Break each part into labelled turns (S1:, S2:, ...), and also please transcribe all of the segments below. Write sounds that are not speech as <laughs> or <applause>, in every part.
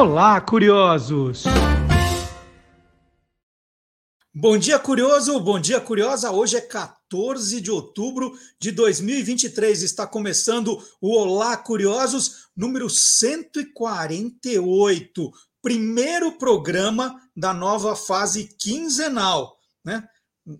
S1: Olá, curiosos! Bom dia, curioso! Bom dia, curiosa! Hoje é 14 de outubro de 2023. Está começando o Olá, curiosos, número 148. Primeiro programa da nova fase quinzenal, né?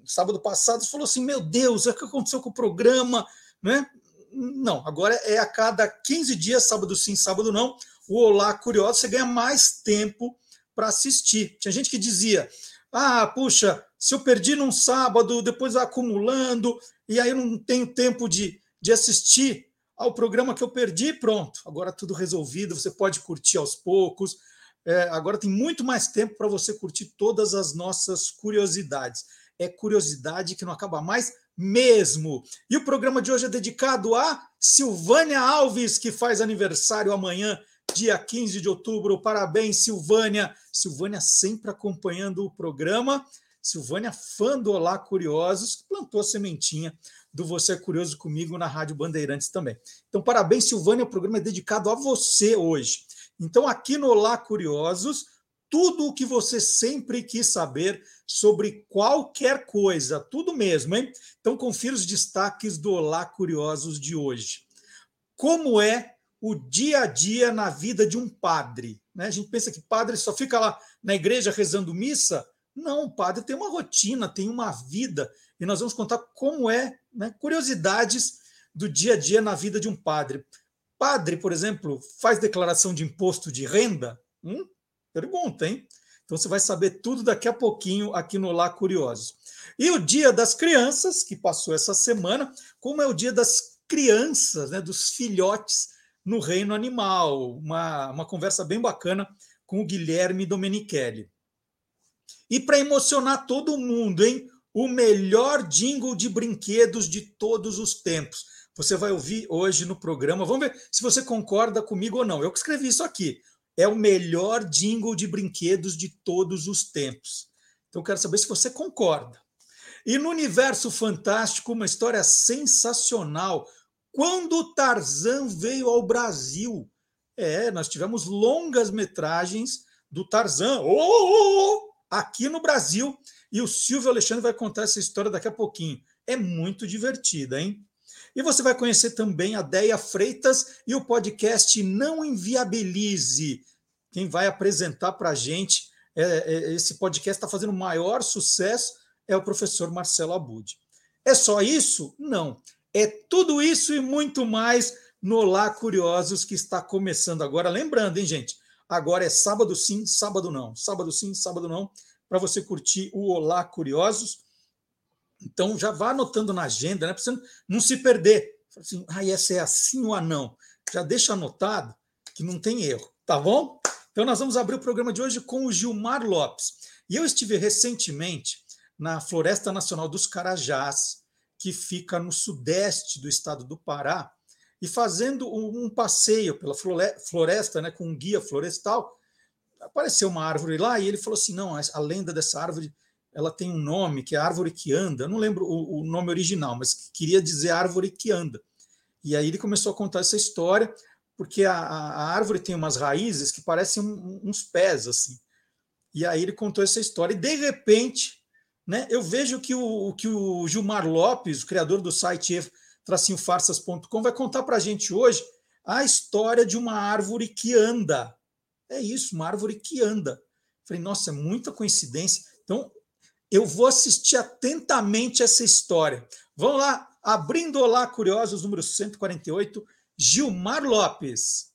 S1: Sábado passado você falou assim: Meu Deus, o que aconteceu com o programa? Né? Não, agora é a cada 15 dias, sábado sim, sábado não o Olá Curioso, você ganha mais tempo para assistir. Tinha gente que dizia: ah, puxa, se eu perdi num sábado, depois vai acumulando, e aí eu não tenho tempo de, de assistir ao programa que eu perdi, pronto, agora tudo resolvido, você pode curtir aos poucos. É, agora tem muito mais tempo para você curtir todas as nossas curiosidades. É curiosidade que não acaba mais mesmo. E o programa de hoje é dedicado a Silvânia Alves, que faz aniversário amanhã dia 15 de outubro. Parabéns, Silvânia. Silvânia sempre acompanhando o programa. Silvânia, fã do Olá Curiosos, que plantou a sementinha do Você é Curioso comigo na Rádio Bandeirantes também. Então, parabéns, Silvânia. O programa é dedicado a você hoje. Então, aqui no Olá Curiosos, tudo o que você sempre quis saber sobre qualquer coisa, tudo mesmo, hein? Então, confira os destaques do Olá Curiosos de hoje. Como é o dia a dia na vida de um padre. Né? A gente pensa que padre só fica lá na igreja rezando missa. Não, o padre tem uma rotina, tem uma vida. E nós vamos contar como é, né? curiosidades do dia a dia na vida de um padre. Padre, por exemplo, faz declaração de imposto de renda? Hum? Pergunta, hein? Então você vai saber tudo daqui a pouquinho aqui no Lá Curiosos. E o Dia das Crianças, que passou essa semana, como é o Dia das Crianças, né, dos filhotes no reino animal. Uma, uma conversa bem bacana com o Guilherme Domenichelli. E para emocionar todo mundo, hein? O melhor jingle de brinquedos de todos os tempos. Você vai ouvir hoje no programa. Vamos ver se você concorda comigo ou não. Eu que escrevi isso aqui. É o melhor jingle de brinquedos de todos os tempos. Então, quero saber se você concorda. E no universo fantástico, uma história sensacional quando Tarzan veio ao Brasil. É, nós tivemos longas metragens do Tarzan oh, oh, oh, aqui no Brasil. E o Silvio Alexandre vai contar essa história daqui a pouquinho. É muito divertida, hein? E você vai conhecer também a Deia Freitas e o podcast Não Inviabilize. Quem vai apresentar para a gente é, é, esse podcast está fazendo maior sucesso é o professor Marcelo Abud. É só isso? Não. É tudo isso e muito mais no Olá Curiosos que está começando agora. Lembrando, hein, gente? Agora é sábado sim, sábado não. Sábado sim, sábado não, para você curtir o Olá Curiosos. Então já vá anotando na agenda, né? Para você não se perder. Assim, ah, essa é assim ou não. Já deixa anotado que não tem erro, tá bom? Então nós vamos abrir o programa de hoje com o Gilmar Lopes. E eu estive recentemente na Floresta Nacional dos Carajás, que fica no sudeste do estado do Pará, e fazendo um passeio pela floresta, né, com um guia florestal, apareceu uma árvore lá e ele falou assim: não, a lenda dessa árvore ela tem um nome que é árvore que anda. Eu não lembro o, o nome original, mas queria dizer árvore que anda. E aí ele começou a contar essa história, porque a, a árvore tem umas raízes que parecem uns pés assim. E aí ele contou essa história e de repente né? Eu vejo que o, que o Gilmar Lopes, o criador do site tracinhofarsas.com, vai contar para a gente hoje a história de uma árvore que anda. É isso, uma árvore que anda. Falei, nossa, é muita coincidência. Então, eu vou assistir atentamente essa história. Vamos lá, abrindo Olá Curiosos, número 148, Gilmar Lopes.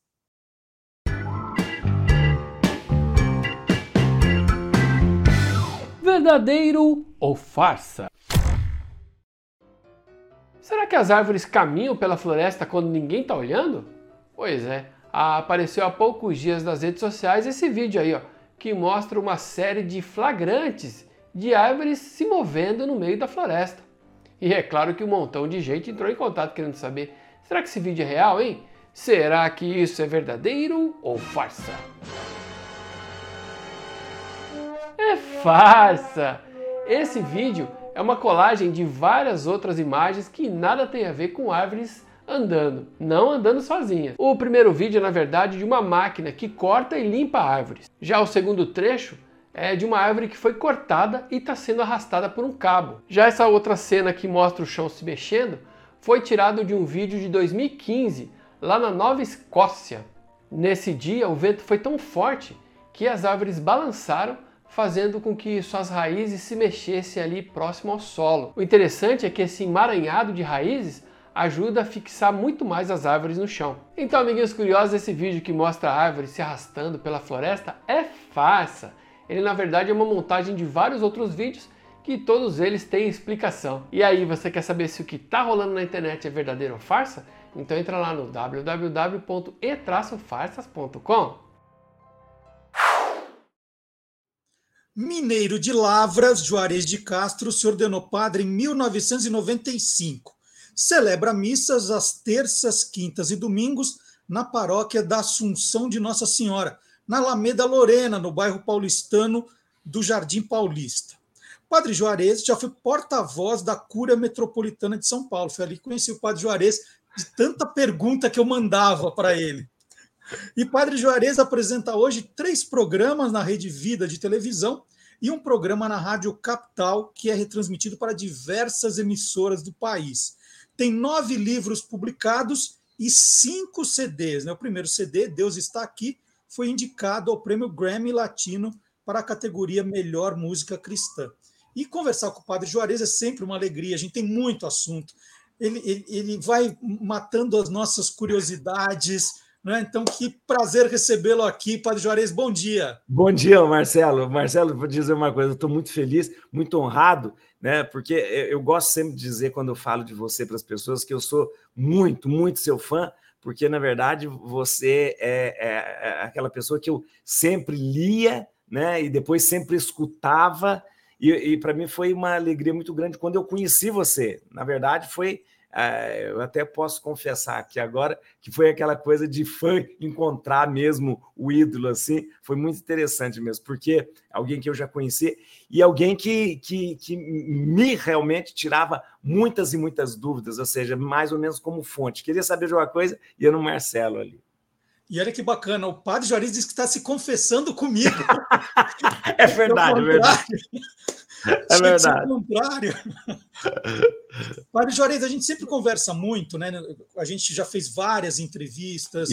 S2: Verdadeiro ou farsa? Será que as árvores caminham pela floresta quando ninguém está olhando? Pois é, apareceu há poucos dias nas redes sociais esse vídeo aí, ó, que mostra uma série de flagrantes de árvores se movendo no meio da floresta. E é claro que um montão de gente entrou em contato querendo saber: será que esse vídeo é real, hein? Será que isso é verdadeiro ou farsa? É farsa! Esse vídeo é uma colagem de várias outras imagens que nada tem a ver com árvores andando, não andando sozinhas. O primeiro vídeo é, na verdade, de uma máquina que corta e limpa árvores. Já o segundo trecho é de uma árvore que foi cortada e está sendo arrastada por um cabo. Já essa outra cena que mostra o chão se mexendo foi tirado de um vídeo de 2015, lá na Nova Escócia. Nesse dia, o vento foi tão forte que as árvores balançaram, fazendo com que suas raízes se mexessem ali próximo ao solo. O interessante é que esse emaranhado de raízes ajuda a fixar muito mais as árvores no chão. Então, amiguinhos curiosos, esse vídeo que mostra a árvore se arrastando pela floresta é farsa. Ele na verdade é uma montagem de vários outros vídeos que todos eles têm explicação. E aí, você quer saber se o que está rolando na internet é verdadeiro ou farsa? Então entra lá no www.e-farsas.com.
S1: Mineiro de Lavras, Juarez de Castro, se ordenou padre em 1995 celebra missas às terças, quintas e domingos na paróquia da Assunção de Nossa Senhora, na Alameda Lorena, no bairro paulistano do Jardim Paulista. Padre Juarez já foi porta-voz da Cúria Metropolitana de São Paulo. Foi ali que conheci o Padre Juarez de tanta pergunta que eu mandava para ele. E Padre Juarez apresenta hoje três programas na Rede Vida de televisão e um programa na Rádio Capital, que é retransmitido para diversas emissoras do país tem nove livros publicados e cinco CDs. Né? O primeiro CD, Deus Está Aqui, foi indicado ao prêmio Grammy Latino para a categoria Melhor Música Cristã. E conversar com o Padre Juarez é sempre uma alegria, a gente tem muito assunto. Ele, ele, ele vai matando as nossas curiosidades. Né? Então, que prazer recebê-lo aqui, Padre Juarez. Bom dia.
S3: Bom dia, Marcelo. Marcelo, vou dizer uma coisa, estou muito feliz, muito honrado né? Porque eu gosto sempre de dizer, quando eu falo de você para as pessoas, que eu sou muito, muito seu fã, porque na verdade você é, é, é aquela pessoa que eu sempre lia, né? E depois sempre escutava. E, e para mim foi uma alegria muito grande quando eu conheci você. Na verdade, foi eu até posso confessar que agora que foi aquela coisa de fã encontrar mesmo o ídolo assim, foi muito interessante mesmo, porque alguém que eu já conheci e alguém que, que, que me realmente tirava muitas e muitas dúvidas, ou seja, mais ou menos como fonte. Queria saber de uma coisa, ia no Marcelo ali.
S1: E olha que bacana, o padre Juarez disse que está se confessando comigo. <laughs>
S3: é verdade, é verdade. <laughs> É verdade.
S1: contrário. <laughs> Padre Juarez, a gente sempre conversa muito, né? A gente já fez várias entrevistas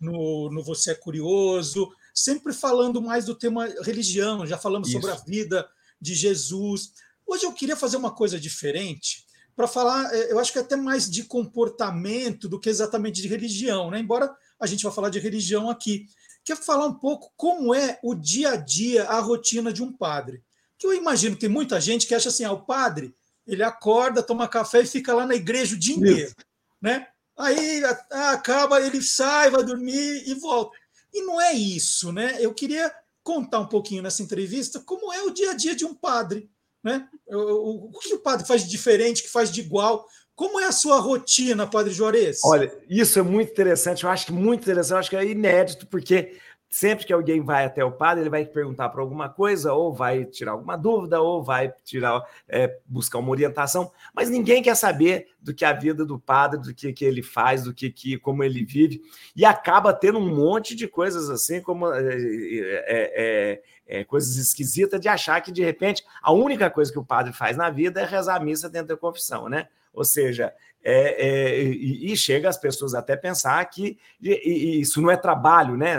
S1: no, no Você é Curioso, sempre falando mais do tema religião, já falamos Isso. sobre a vida de Jesus. Hoje eu queria fazer uma coisa diferente para falar, é, eu acho que é até mais de comportamento do que exatamente de religião, né? Embora a gente vá falar de religião aqui. Quer falar um pouco como é o dia a dia, a rotina de um padre que eu imagino que tem muita gente que acha assim, ah, o padre, ele acorda, toma café e fica lá na igreja o dia inteiro, né? Aí acaba, ele sai, vai dormir e volta. E não é isso, né? Eu queria contar um pouquinho nessa entrevista como é o dia a dia de um padre, né? O, o que o padre faz de diferente, que faz de igual? Como é a sua rotina, Padre Juarez?
S3: Olha, isso é muito interessante, eu acho que muito interessante, eu acho que é inédito, porque Sempre que alguém vai até o padre, ele vai perguntar para alguma coisa, ou vai tirar alguma dúvida, ou vai tirar é, buscar uma orientação, mas ninguém quer saber do que a vida do padre, do que, que ele faz, do que, que como ele vive, e acaba tendo um monte de coisas assim, como é, é, é, é coisas esquisitas de achar que de repente a única coisa que o padre faz na vida é rezar a missa dentro da confissão, né? Ou seja, é, é, e, e, chega as pessoas até pensar que e, e isso não é trabalho, né?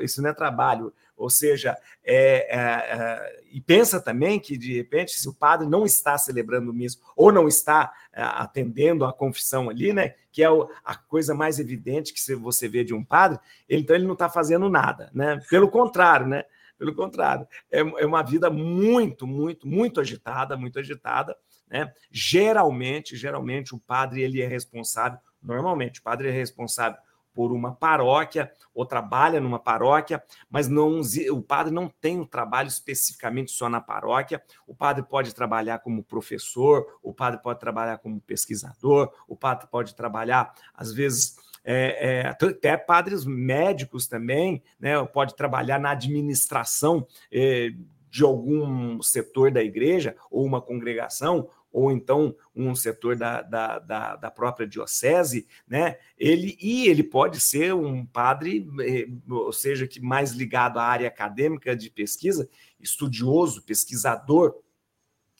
S3: Isso não é trabalho. Ou seja, é, é, é, e pensa também que, de repente, se o padre não está celebrando missa ou não está é, atendendo a confissão ali, né? Que é o, a coisa mais evidente que você vê de um padre, então ele não está fazendo nada, né? Pelo contrário, né? Pelo contrário, é uma vida muito, muito, muito agitada, muito agitada né? Geralmente, geralmente o padre ele é responsável, normalmente o padre é responsável por uma paróquia ou trabalha numa paróquia, mas não o padre não tem um trabalho especificamente só na paróquia. O padre pode trabalhar como professor, o padre pode trabalhar como pesquisador, o padre pode trabalhar às vezes é, é, até padres médicos também, né? Pode trabalhar na administração é, de algum setor da igreja ou uma congregação, ou então um setor da, da, da, da, própria diocese, né? Ele e ele pode ser um padre, eh, ou seja, que mais ligado à área acadêmica de pesquisa, estudioso, pesquisador,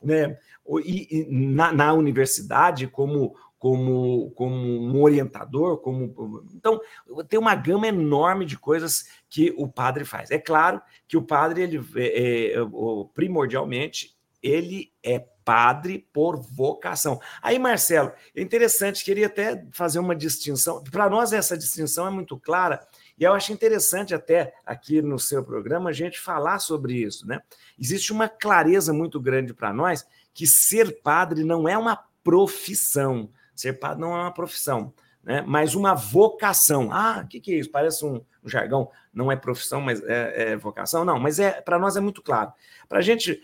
S3: né? E, e na, na universidade como como, como um orientador, como então tem uma gama enorme de coisas que o padre faz. É claro que o padre ele é, primordialmente ele é padre por vocação. Aí, Marcelo, é interessante, queria até fazer uma distinção. Para nós, essa distinção é muito clara, e eu acho interessante até aqui no seu programa a gente falar sobre isso, né? Existe uma clareza muito grande para nós que ser padre não é uma profissão. Ser padre não é uma profissão, né? mas uma vocação. Ah, o que, que é isso? Parece um, um jargão. Não é profissão, mas é, é vocação. Não, mas é para nós é muito claro. Para a gente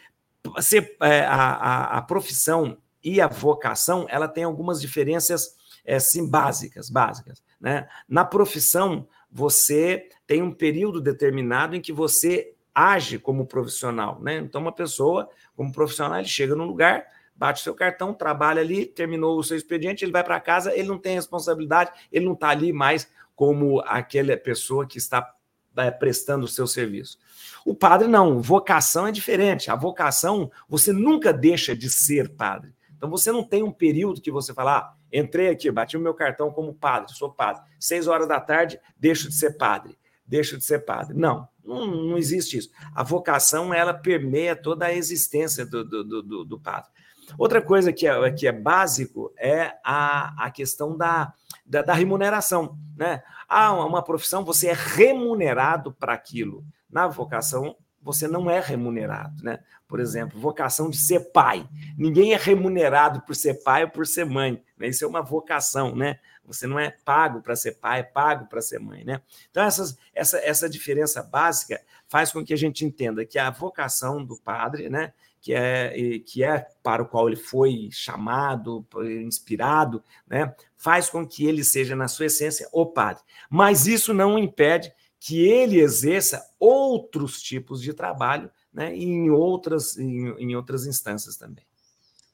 S3: ser é, a, a, profissão e a vocação, ela tem algumas diferenças é, sim, básicas, básicas. Né? Na profissão, você tem um período determinado em que você age como profissional. Né? Então, uma pessoa, como profissional, ele chega num lugar, bate seu cartão, trabalha ali, terminou o seu expediente, ele vai para casa, ele não tem responsabilidade, ele não está ali mais como aquela pessoa que está é, prestando o seu serviço. O padre não, vocação é diferente. A vocação, você nunca deixa de ser padre. Então você não tem um período que você fala, ah, entrei aqui, bati o meu cartão como padre, sou padre. Seis horas da tarde, deixo de ser padre, deixo de ser padre. Não, não, não existe isso. A vocação, ela permeia toda a existência do, do, do, do padre. Outra coisa que é, que é básico é a, a questão da, da, da remuneração. Né? Ah, uma profissão, você é remunerado para aquilo. Na vocação, você não é remunerado, né? Por exemplo, vocação de ser pai. Ninguém é remunerado por ser pai ou por ser mãe. Né? Isso é uma vocação, né? Você não é pago para ser pai, é pago para ser mãe, né? Então, essas, essa, essa diferença básica faz com que a gente entenda que a vocação do padre, né? que é, que é para o qual ele foi chamado, inspirado, né, faz com que ele seja, na sua essência, o padre. Mas isso não impede que ele exerça outros tipos de trabalho né, em, outras, em, em outras instâncias também.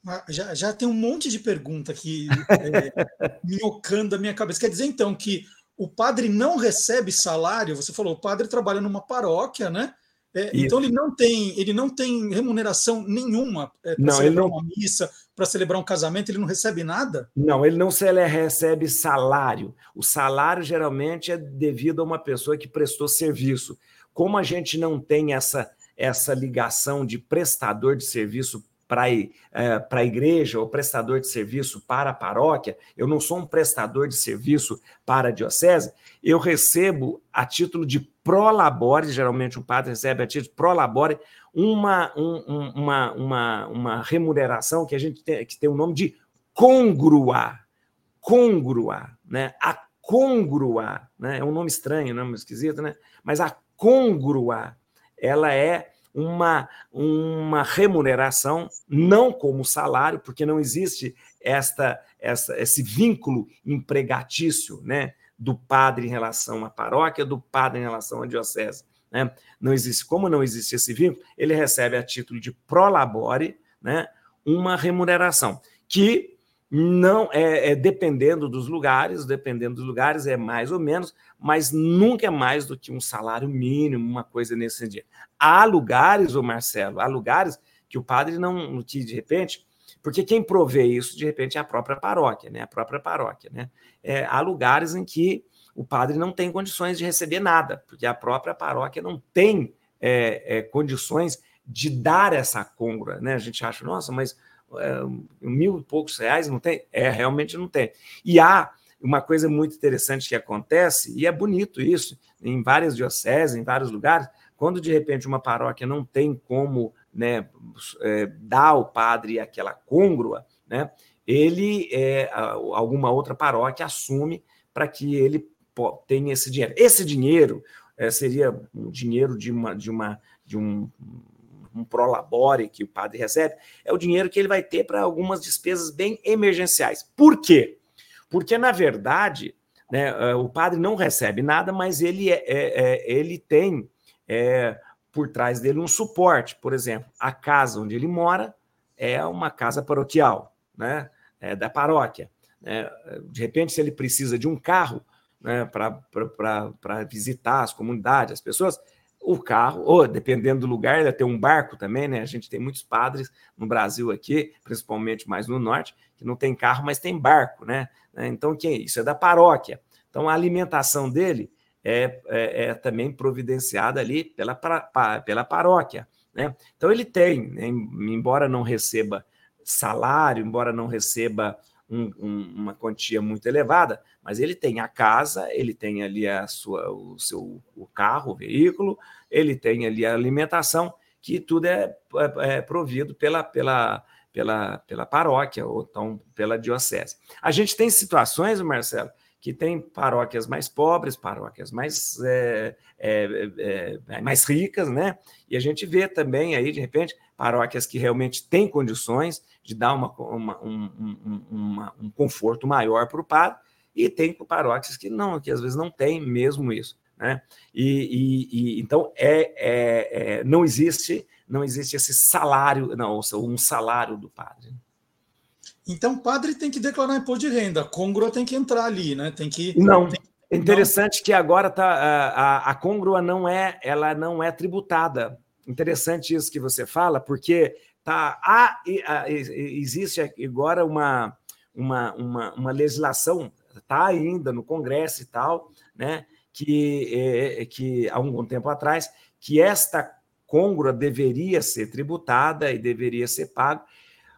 S1: Ah, já, já tem um monte de pergunta aqui é, <laughs> minhocando a minha cabeça. Quer dizer, então, que o padre não recebe salário? Você falou, o padre trabalha numa paróquia, né? É, então ele não tem, ele não tem remuneração nenhuma é, para celebrar não... uma missa, para celebrar um casamento, ele não recebe nada?
S3: Não, ele não se ele recebe salário. O salário geralmente é devido a uma pessoa que prestou serviço. Como a gente não tem essa, essa ligação de prestador de serviço para é, a igreja ou prestador de serviço para a paróquia, eu não sou um prestador de serviço para a diocese, eu recebo a título de prolabore, geralmente o padre recebe a título de prolabore, uma, um, uma, uma, uma remuneração que a gente tem, que tem o nome de congrua, congrua, né? A congrua, né? É um nome estranho, nome esquisito, né? Mas a congrua, ela é uma, uma remuneração, não como salário, porque não existe esta, essa, esse vínculo empregatício né, do padre em relação à paróquia, do padre em relação à diocese. Né? Não existe, como não existe esse vínculo, ele recebe a título de prolabore né, uma remuneração, que não é, é, dependendo dos lugares, dependendo dos lugares é mais ou menos, mas nunca é mais do que um salário mínimo, uma coisa nesse sentido. Há lugares, o Marcelo, há lugares que o padre não, que de repente, porque quem provê isso de repente é a própria paróquia, né? A própria paróquia, né? É, há lugares em que o padre não tem condições de receber nada, porque a própria paróquia não tem é, é, condições de dar essa congruência, né? A gente acha, nossa, mas é, mil e poucos reais, não tem? É, realmente não tem. E há uma coisa muito interessante que acontece, e é bonito isso, em várias dioceses, em vários lugares, quando de repente uma paróquia não tem como né, é, dar ao padre aquela côngrua, né, ele, é, alguma outra paróquia assume para que ele tenha esse dinheiro. Esse dinheiro é, seria um dinheiro de uma, de uma de um um prolabore que o padre recebe, é o dinheiro que ele vai ter para algumas despesas bem emergenciais. Por quê? Porque, na verdade, né, é, o padre não recebe nada, mas ele, é, é, é, ele tem é, por trás dele um suporte. Por exemplo, a casa onde ele mora é uma casa paroquial, né? É da paróquia. Né? De repente, se ele precisa de um carro né, para visitar as comunidades, as pessoas, o carro, ou dependendo do lugar, ele tem um barco também, né? A gente tem muitos padres no Brasil aqui, principalmente mais no norte, que não tem carro, mas tem barco, né? Então, quem isso é da paróquia. Então, a alimentação dele é, é, é também providenciada ali pela, pra, pela paróquia. Né? Então, ele tem, né? embora não receba salário, embora não receba um, um, uma quantia muito elevada, mas ele tem a casa, ele tem ali a sua, o seu o carro, o veículo, ele tem ali a alimentação, que tudo é, é, é provido pela, pela, pela, pela paróquia ou então pela diocese. A gente tem situações, Marcelo, que tem paróquias mais pobres, paróquias mais, é, é, é, é, mais ricas, né? E a gente vê também aí, de repente, paróquias que realmente têm condições de dar uma, uma, um, um, uma, um conforto maior para o padre, e tem paróquias que não, que às vezes não tem mesmo isso. Né? E, e, e então é, é, é, não existe não existe esse salário, não, um salário do padre.
S1: Então, o padre tem que declarar imposto de renda, a Congrua tem que entrar ali, né? Tem que.
S3: Não.
S1: Tem...
S3: É interessante não. que agora tá, a, a, a Congrua não é, ela não é tributada. Interessante isso que você fala, porque tá, há, existe agora uma, uma, uma, uma legislação, está ainda no Congresso e tal, né? Que, é, que há algum tempo atrás, que esta Congrua deveria ser tributada e deveria ser pago.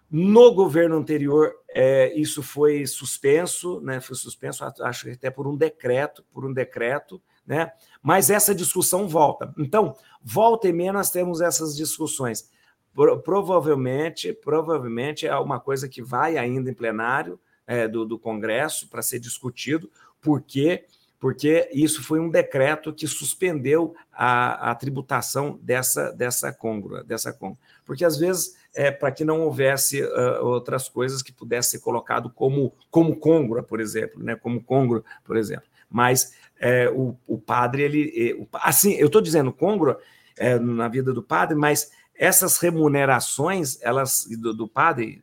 S3: No governo anterior, é, isso foi suspenso, né? Foi suspenso, acho que até por um decreto, por um decreto, né? Mas essa discussão volta. Então, volta e meia nós temos essas discussões. Pro, provavelmente, provavelmente é uma coisa que vai ainda em plenário é, do, do Congresso para ser discutido, porque porque isso foi um decreto que suspendeu a, a tributação dessa, dessa congrua, dessa congrua. Porque às vezes é para que não houvesse uh, outras coisas que pudesse ser colocado como como congrua, por exemplo, né? Como congrua, por exemplo. Mas é, o, o padre ele, o, assim, eu estou dizendo congrua é, na vida do padre, mas essas remunerações elas do, do padre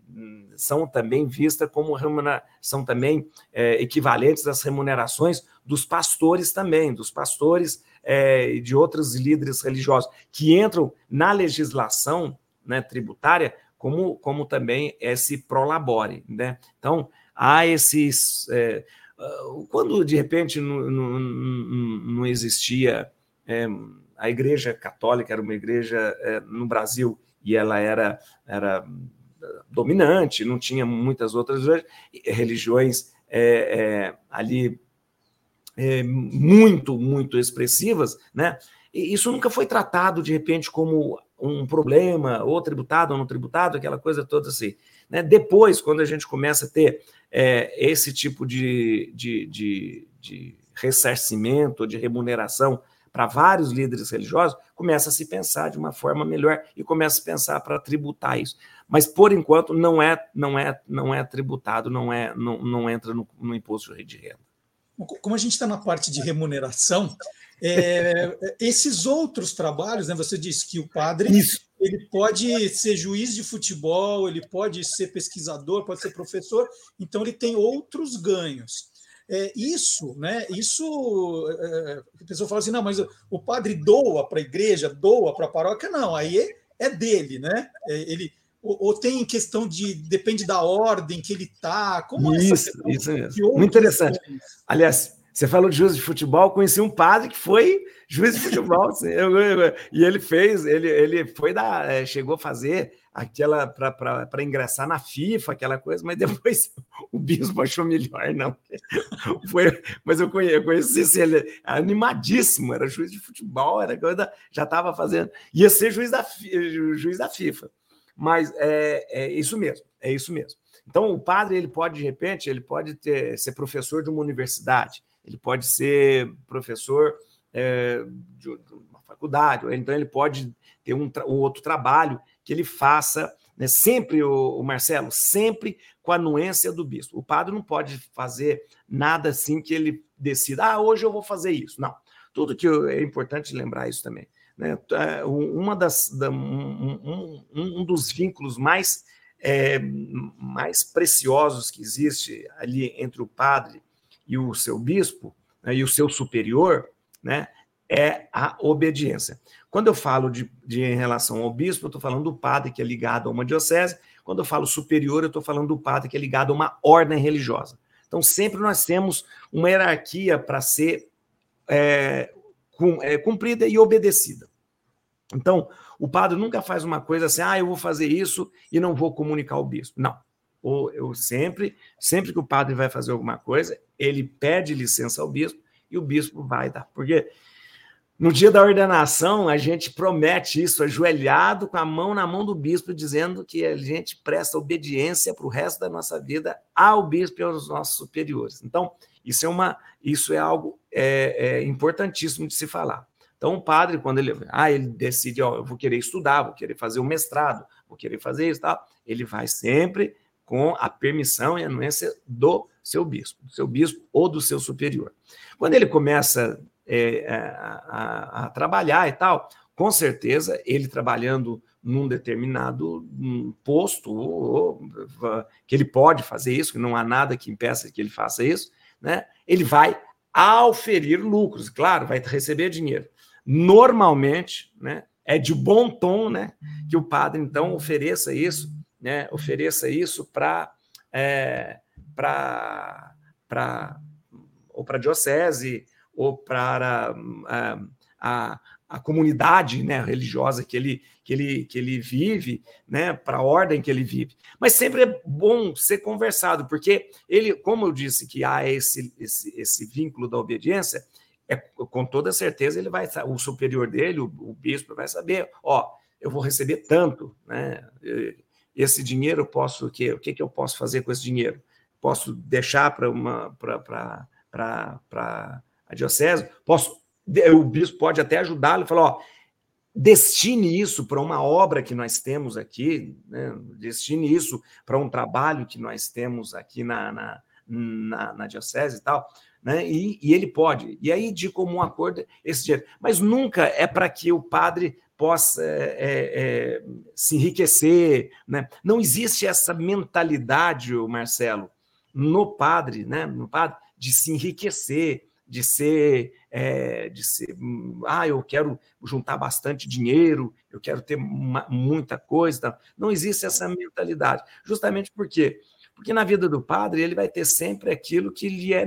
S3: são também vistas como são também é, equivalentes às remunerações dos pastores também, dos pastores é, e de outros líderes religiosos que entram na legislação né, tributária como, como também esse prolabore. Né? Então, há esses. É, quando de repente não, não, não existia é, a Igreja Católica, era uma igreja é, no Brasil e ela era, era dominante, não tinha muitas outras religiões é, ali é, muito, muito expressivas, né? E isso nunca foi tratado de repente como um problema, ou tributado ou não tributado, aquela coisa toda assim. Né? Depois, quando a gente começa a ter é, esse tipo de, de, de, de ressarcimento, de remuneração para vários líderes religiosos, começa a se pensar de uma forma melhor e começa a pensar para tributar isso. Mas por enquanto não é não é não é tributado, não é não, não entra no, no imposto de renda.
S1: Como a gente está na parte de remuneração, é, esses outros trabalhos, né, você disse que o padre Isso. ele pode ser juiz de futebol, ele pode ser pesquisador, pode ser professor, então ele tem outros ganhos. É, isso, né? Isso, é, a pessoa fala assim, não, mas o padre doa para a igreja, doa para a paróquia, não, aí é, é dele, né? É, ele ou, ou, tem questão de depende da ordem que ele está? Como
S3: isso, é isso mesmo. Muito interessante. Aliás, você falou de juiz de futebol, conheci um padre que foi juiz de futebol, e ele fez, ele, ele foi da, é, chegou a fazer aquela para ingressar na FIFA, aquela coisa, mas <laughs> depois o bispo achou melhor, não. <laughs> Foi, mas eu conheci, eu conheci ele animadíssimo, era juiz de futebol, era coisa, já estava fazendo, ia ser juiz da, juiz da FIFA. Mas é, é isso mesmo, é isso mesmo. Então, o padre ele pode, de repente, ele pode ter, ser professor de uma universidade, ele pode ser professor é, de uma faculdade, então ele pode ter um, um outro trabalho que ele faça, né, sempre, o, o, Marcelo, sempre com a anuência do bispo. O padre não pode fazer nada assim que ele decida, ah, hoje eu vou fazer isso. Não. Tudo que eu, é importante lembrar isso também. Né? É, uma das, da, um, um, um, dos vínculos mais é, mais preciosos que existe ali entre o padre e o seu bispo, né, e o seu superior, né, é a obediência. Quando eu falo de, de em relação ao bispo, eu estou falando do padre que é ligado a uma diocese. Quando eu falo superior, eu estou falando do padre que é ligado a uma ordem religiosa. Então, sempre nós temos uma hierarquia para ser é, é, cumprida e obedecida. Então, o padre nunca faz uma coisa assim, ah, eu vou fazer isso e não vou comunicar ao bispo. Não. Ou eu sempre, sempre que o padre vai fazer alguma coisa, ele pede licença ao bispo e o bispo vai dar. Porque no dia da ordenação, a gente promete isso, ajoelhado, com a mão na mão do bispo, dizendo que a gente presta obediência para o resto da nossa vida ao bispo e aos nossos superiores. Então, isso é, uma, isso é algo é, é importantíssimo de se falar. Então, o padre, quando ele, ah, ele decide, ó, eu vou querer estudar, vou querer fazer o um mestrado, vou querer fazer isso, tal, ele vai sempre com a permissão e anuência do seu bispo, do seu bispo ou do seu superior. Quando ele começa é, a, a, trabalhar e tal, com certeza, ele trabalhando num determinado posto, ou, que ele pode fazer isso, que não há nada que impeça que ele faça isso, né? ele vai auferir lucros, claro, vai receber dinheiro normalmente, né, é de bom tom, né, que o padre então ofereça isso, né, ofereça isso para é, para ou para a diocese ou para a, a, a comunidade né, religiosa que ele, que, ele, que ele vive, né, para a ordem que ele vive. Mas sempre é bom ser conversado, porque ele, como eu disse que há esse, esse, esse vínculo da obediência, é, com toda certeza ele vai, o superior dele, o, o bispo, vai saber, ó, eu vou receber tanto, né? Esse dinheiro eu posso o quê? O que, que eu posso fazer com esse dinheiro? Posso deixar para uma para a diocese? Posso o bispo pode até ajudá-lo e falar, destine isso para uma obra que nós temos aqui, né? destine isso para um trabalho que nós temos aqui na, na, na, na diocese e tal né? E, e, ele pode. E aí, de comum acordo, esse dinheiro. Mas nunca é para que o padre possa é, é, se enriquecer. Né? Não existe essa mentalidade, Marcelo, no padre, né? no padre, de se enriquecer, de ser, é, de ser, ah, eu quero juntar bastante dinheiro, eu quero ter uma, muita coisa. Não existe essa mentalidade, justamente porque porque na vida do padre ele vai ter sempre aquilo que, lhe é,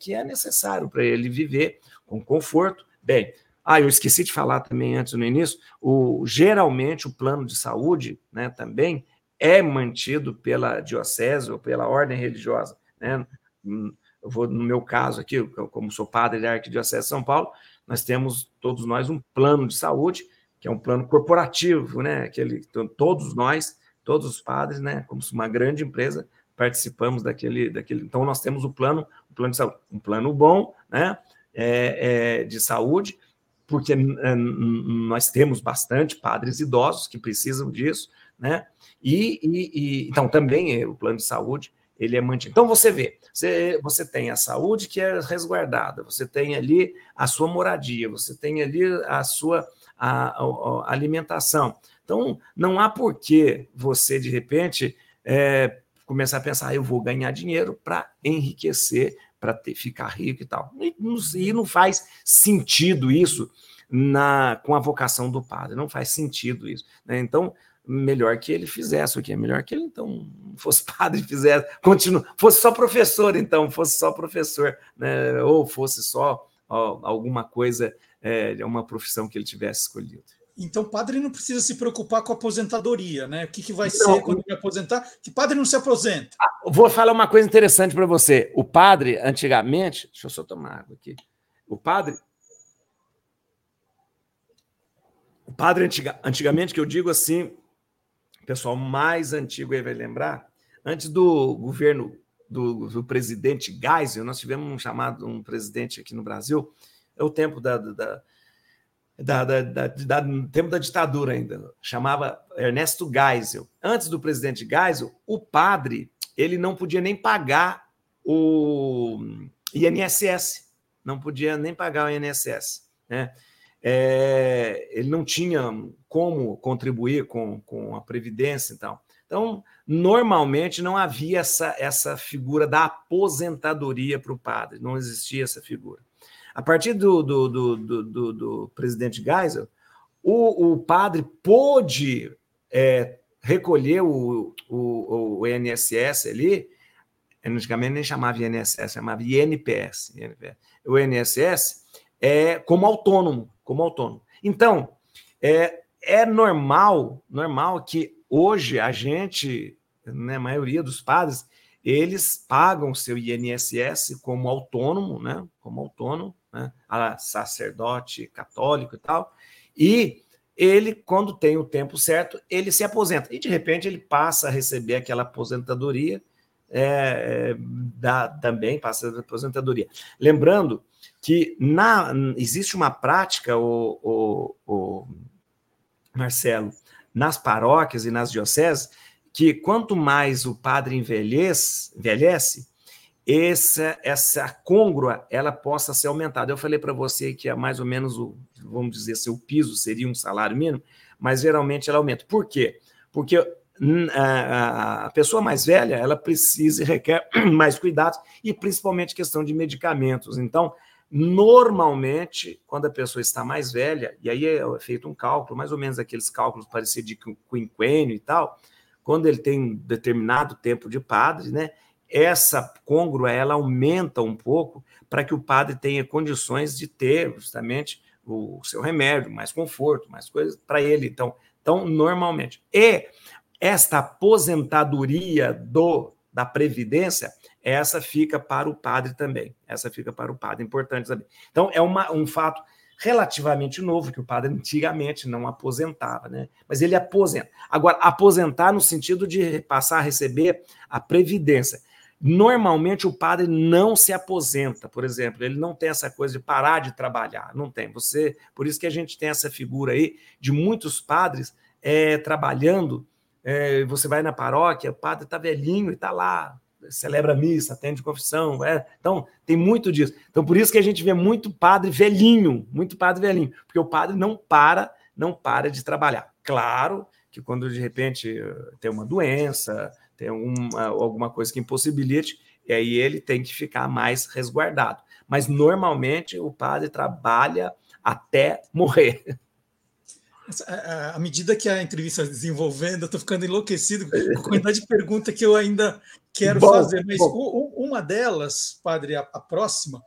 S3: que é necessário para ele viver com conforto. Bem, ah, eu esqueci de falar também antes no início, o, geralmente o plano de saúde né, também é mantido pela diocese ou pela ordem religiosa. Né? Hum, eu vou, no meu caso aqui, como sou padre da Arquidiocese de São Paulo, nós temos, todos nós, um plano de saúde, que é um plano corporativo, né? Aquele, então, todos nós, todos os padres, né, como uma grande empresa, participamos daquele, daquele. Então, nós temos o plano, o plano de saúde, um plano bom, né? É, é, de saúde, porque nós temos bastante padres idosos que precisam disso, né? E, e, e, então também o plano de saúde ele é mantido. Então você vê, você, você tem a saúde que é resguardada, você tem ali a sua moradia, você tem ali a sua a, a, a alimentação. Então não há por que você de repente é, começar a pensar, ah, eu vou ganhar dinheiro para enriquecer, para ficar rico e tal. E, e não faz sentido isso na com a vocação do padre, não faz sentido isso. Né? Então, melhor que ele fizesse o que é melhor que ele então fosse <laughs> padre fizesse continua fosse só professor então fosse só professor né ou fosse só ó, alguma coisa é, uma profissão que ele tivesse escolhido
S1: então, o padre não precisa se preocupar com a aposentadoria, né? O que, que vai não, ser quando ele aposentar? Que padre não se aposenta.
S3: Ah, vou falar uma coisa interessante para você. O padre, antigamente, deixa eu só tomar água aqui. O padre. O padre, antiga, antigamente, que eu digo assim, o pessoal mais antigo aí vai lembrar, antes do governo do, do presidente Geisel, nós tivemos um chamado, um presidente aqui no Brasil, é o tempo da, da da, da, da, da, tempo da ditadura ainda, chamava Ernesto Geisel. Antes do presidente Geisel, o padre ele não podia nem pagar o INSS, não podia nem pagar o INSS. Né? É, ele não tinha como contribuir com, com a Previdência, então. Então, normalmente não havia essa, essa figura da aposentadoria para o padre, não existia essa figura. A partir do, do, do, do, do presidente Geisel, o, o padre pôde é, recolher o, o, o INSS ali, antigamente nem chamava INSS, chamava INPS. O INSS é como autônomo, como autônomo. Então, é, é normal, normal que hoje a gente, né, a maioria dos padres, eles pagam seu INSS como autônomo, né, como autônomo, né, sacerdote católico e tal, e ele, quando tem o tempo certo, ele se aposenta. E, de repente, ele passa a receber aquela aposentadoria, é, dá, também passa a aposentadoria. Lembrando que na, existe uma prática, o, o, o Marcelo, nas paróquias e nas dioceses, que quanto mais o padre envelhece, envelhece essa, essa côngrua ela possa ser aumentada. Eu falei para você que é mais ou menos o, vamos dizer o piso seria um salário mínimo, mas geralmente ela aumenta. Por quê? Porque a pessoa mais velha ela precisa e requer <clears throat> mais cuidados e principalmente questão de medicamentos. Então, normalmente, quando a pessoa está mais velha, e aí é feito um cálculo, mais ou menos aqueles cálculos parecidos de quinquênio e tal, quando ele tem um determinado tempo de padre, né? Essa côngrua ela aumenta um pouco para que o padre tenha condições de ter justamente o seu remédio, mais conforto, mais coisas para ele. Então, então, normalmente. E esta aposentadoria do da previdência, essa fica para o padre também. Essa fica para o padre, importante saber. Então, é uma, um fato relativamente novo, que o padre antigamente não aposentava, né? Mas ele aposenta. Agora, aposentar no sentido de passar a receber a previdência. Normalmente o padre não se aposenta, por exemplo, ele não tem essa coisa de parar de trabalhar, não tem. Você, por isso que a gente tem essa figura aí de muitos padres é, trabalhando. É, você vai na paróquia, o padre está velhinho e está lá, celebra missa, atende confissão. É, então, tem muito disso. Então, por isso que a gente vê muito padre velhinho, muito padre velhinho, porque o padre não para, não para de trabalhar. Claro que quando de repente tem uma doença, tem uma, alguma coisa que impossibilite, e aí ele tem que ficar mais resguardado. Mas normalmente o padre trabalha até morrer.
S1: À medida que a entrevista está desenvolvendo, eu estou ficando enlouquecido com a quantidade de perguntas que eu ainda quero bom, fazer. Mas bom. uma delas, padre, a, a próxima,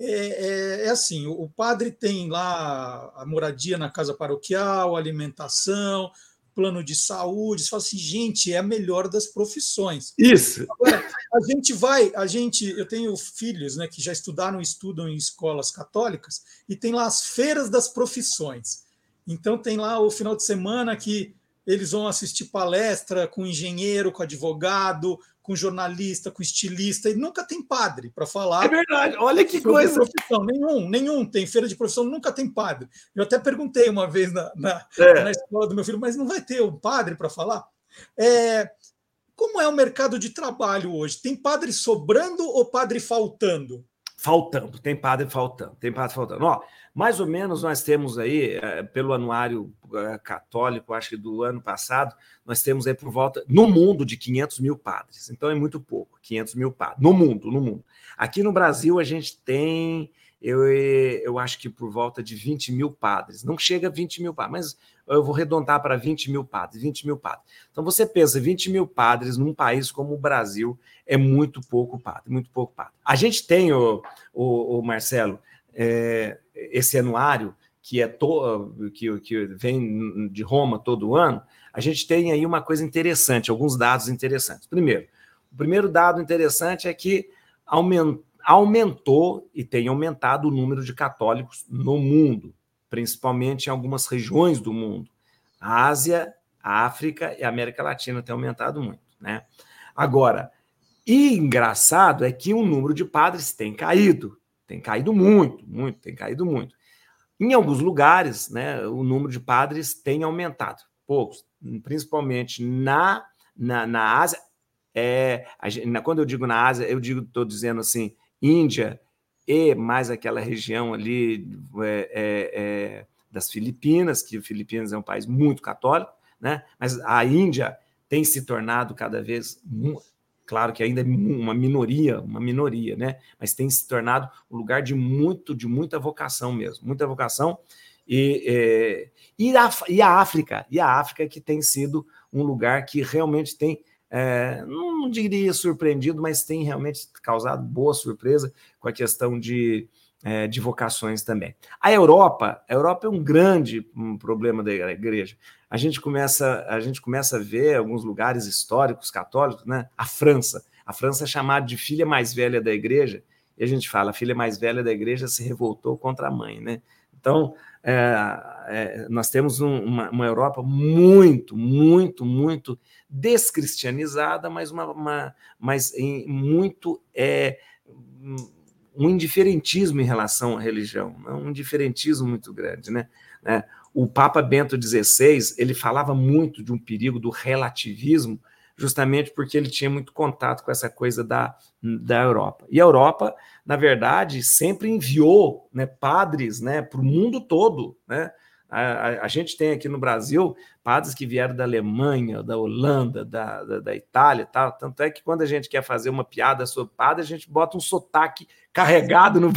S1: é, é, é, assim: o padre tem lá a moradia na casa paroquial, alimentação, plano de saúde, você fala assim, gente, é a melhor das profissões.
S3: Isso.
S1: Agora, a gente vai, a gente, eu tenho filhos, né, que já estudaram, estudam em escolas católicas e tem lá as feiras das profissões. Então tem lá o final de semana que eles vão assistir palestra com engenheiro, com advogado, com jornalista, com estilista, e nunca tem padre para falar.
S3: É verdade, olha que coisa.
S1: Profissão. Nenhum, nenhum tem feira de profissão, nunca tem padre. Eu até perguntei uma vez na, na, é. na escola do meu filho, mas não vai ter um padre para falar? É, como é o mercado de trabalho hoje? Tem padre sobrando ou padre faltando?
S3: Faltando, tem padre faltando, tem padre faltando. Ó, mais ou menos nós temos aí, é, pelo anuário é, católico, acho que do ano passado, nós temos aí por volta, no mundo, de 500 mil padres. Então é muito pouco, 500 mil padres. No mundo, no mundo. Aqui no Brasil a gente tem, eu, eu acho que por volta de 20 mil padres. Não chega a 20 mil padres, mas eu vou arredondar para 20 mil padres, 20 mil padres. Então você pensa, 20 mil padres num país como o Brasil é muito pouco padre, muito pouco padre. A gente tem, o, o, o Marcelo, é, esse anuário que é to, que, que vem de Roma todo ano, a gente tem aí uma coisa interessante, alguns dados interessantes. Primeiro, o primeiro dado interessante é que aumentou e tem aumentado o número de católicos no mundo, principalmente em algumas regiões do mundo. A Ásia, a África e a América Latina têm aumentado muito, né? Agora, e engraçado é que o número de padres tem caído. Tem caído muito, muito, tem caído muito. Em alguns lugares, né, o número de padres tem aumentado, poucos, principalmente na, na, na Ásia. É, a, quando eu digo na Ásia, eu digo, estou dizendo assim, Índia e mais aquela região ali é, é, é, das Filipinas, que Filipinas é um país muito católico, né? Mas a Índia tem se tornado cada vez claro que ainda é uma minoria, uma minoria, né? Mas tem se tornado um lugar de muito, de muita vocação mesmo, muita vocação. E, é, e, a, e a África, e a África que tem sido um lugar que realmente tem, é, não diria surpreendido, mas tem realmente causado boa surpresa com a questão de, é, de vocações também. A Europa, a Europa é um grande problema da igreja. A gente começa, a gente começa a ver alguns lugares históricos católicos, né? A França, a França é chamada de filha mais velha da igreja, e a gente fala, a filha mais velha da igreja se revoltou contra a mãe, né? Então, é, é, nós temos um, uma, uma, Europa muito, muito, muito descristianizada, mas, uma, uma mas em, muito é, um indiferentismo em relação à religião, né? um indiferentismo muito grande, né? né? O Papa Bento XVI ele falava muito de um perigo do relativismo, justamente porque ele tinha muito contato com essa coisa da, da Europa. E a Europa, na verdade, sempre enviou né, padres né, para o mundo todo, né? A, a, a, gente tem aqui no Brasil padres que vieram da Alemanha, da Holanda, da, da, da, Itália tal. Tanto é que quando a gente quer fazer uma piada sobre padre, a gente bota um sotaque carregado no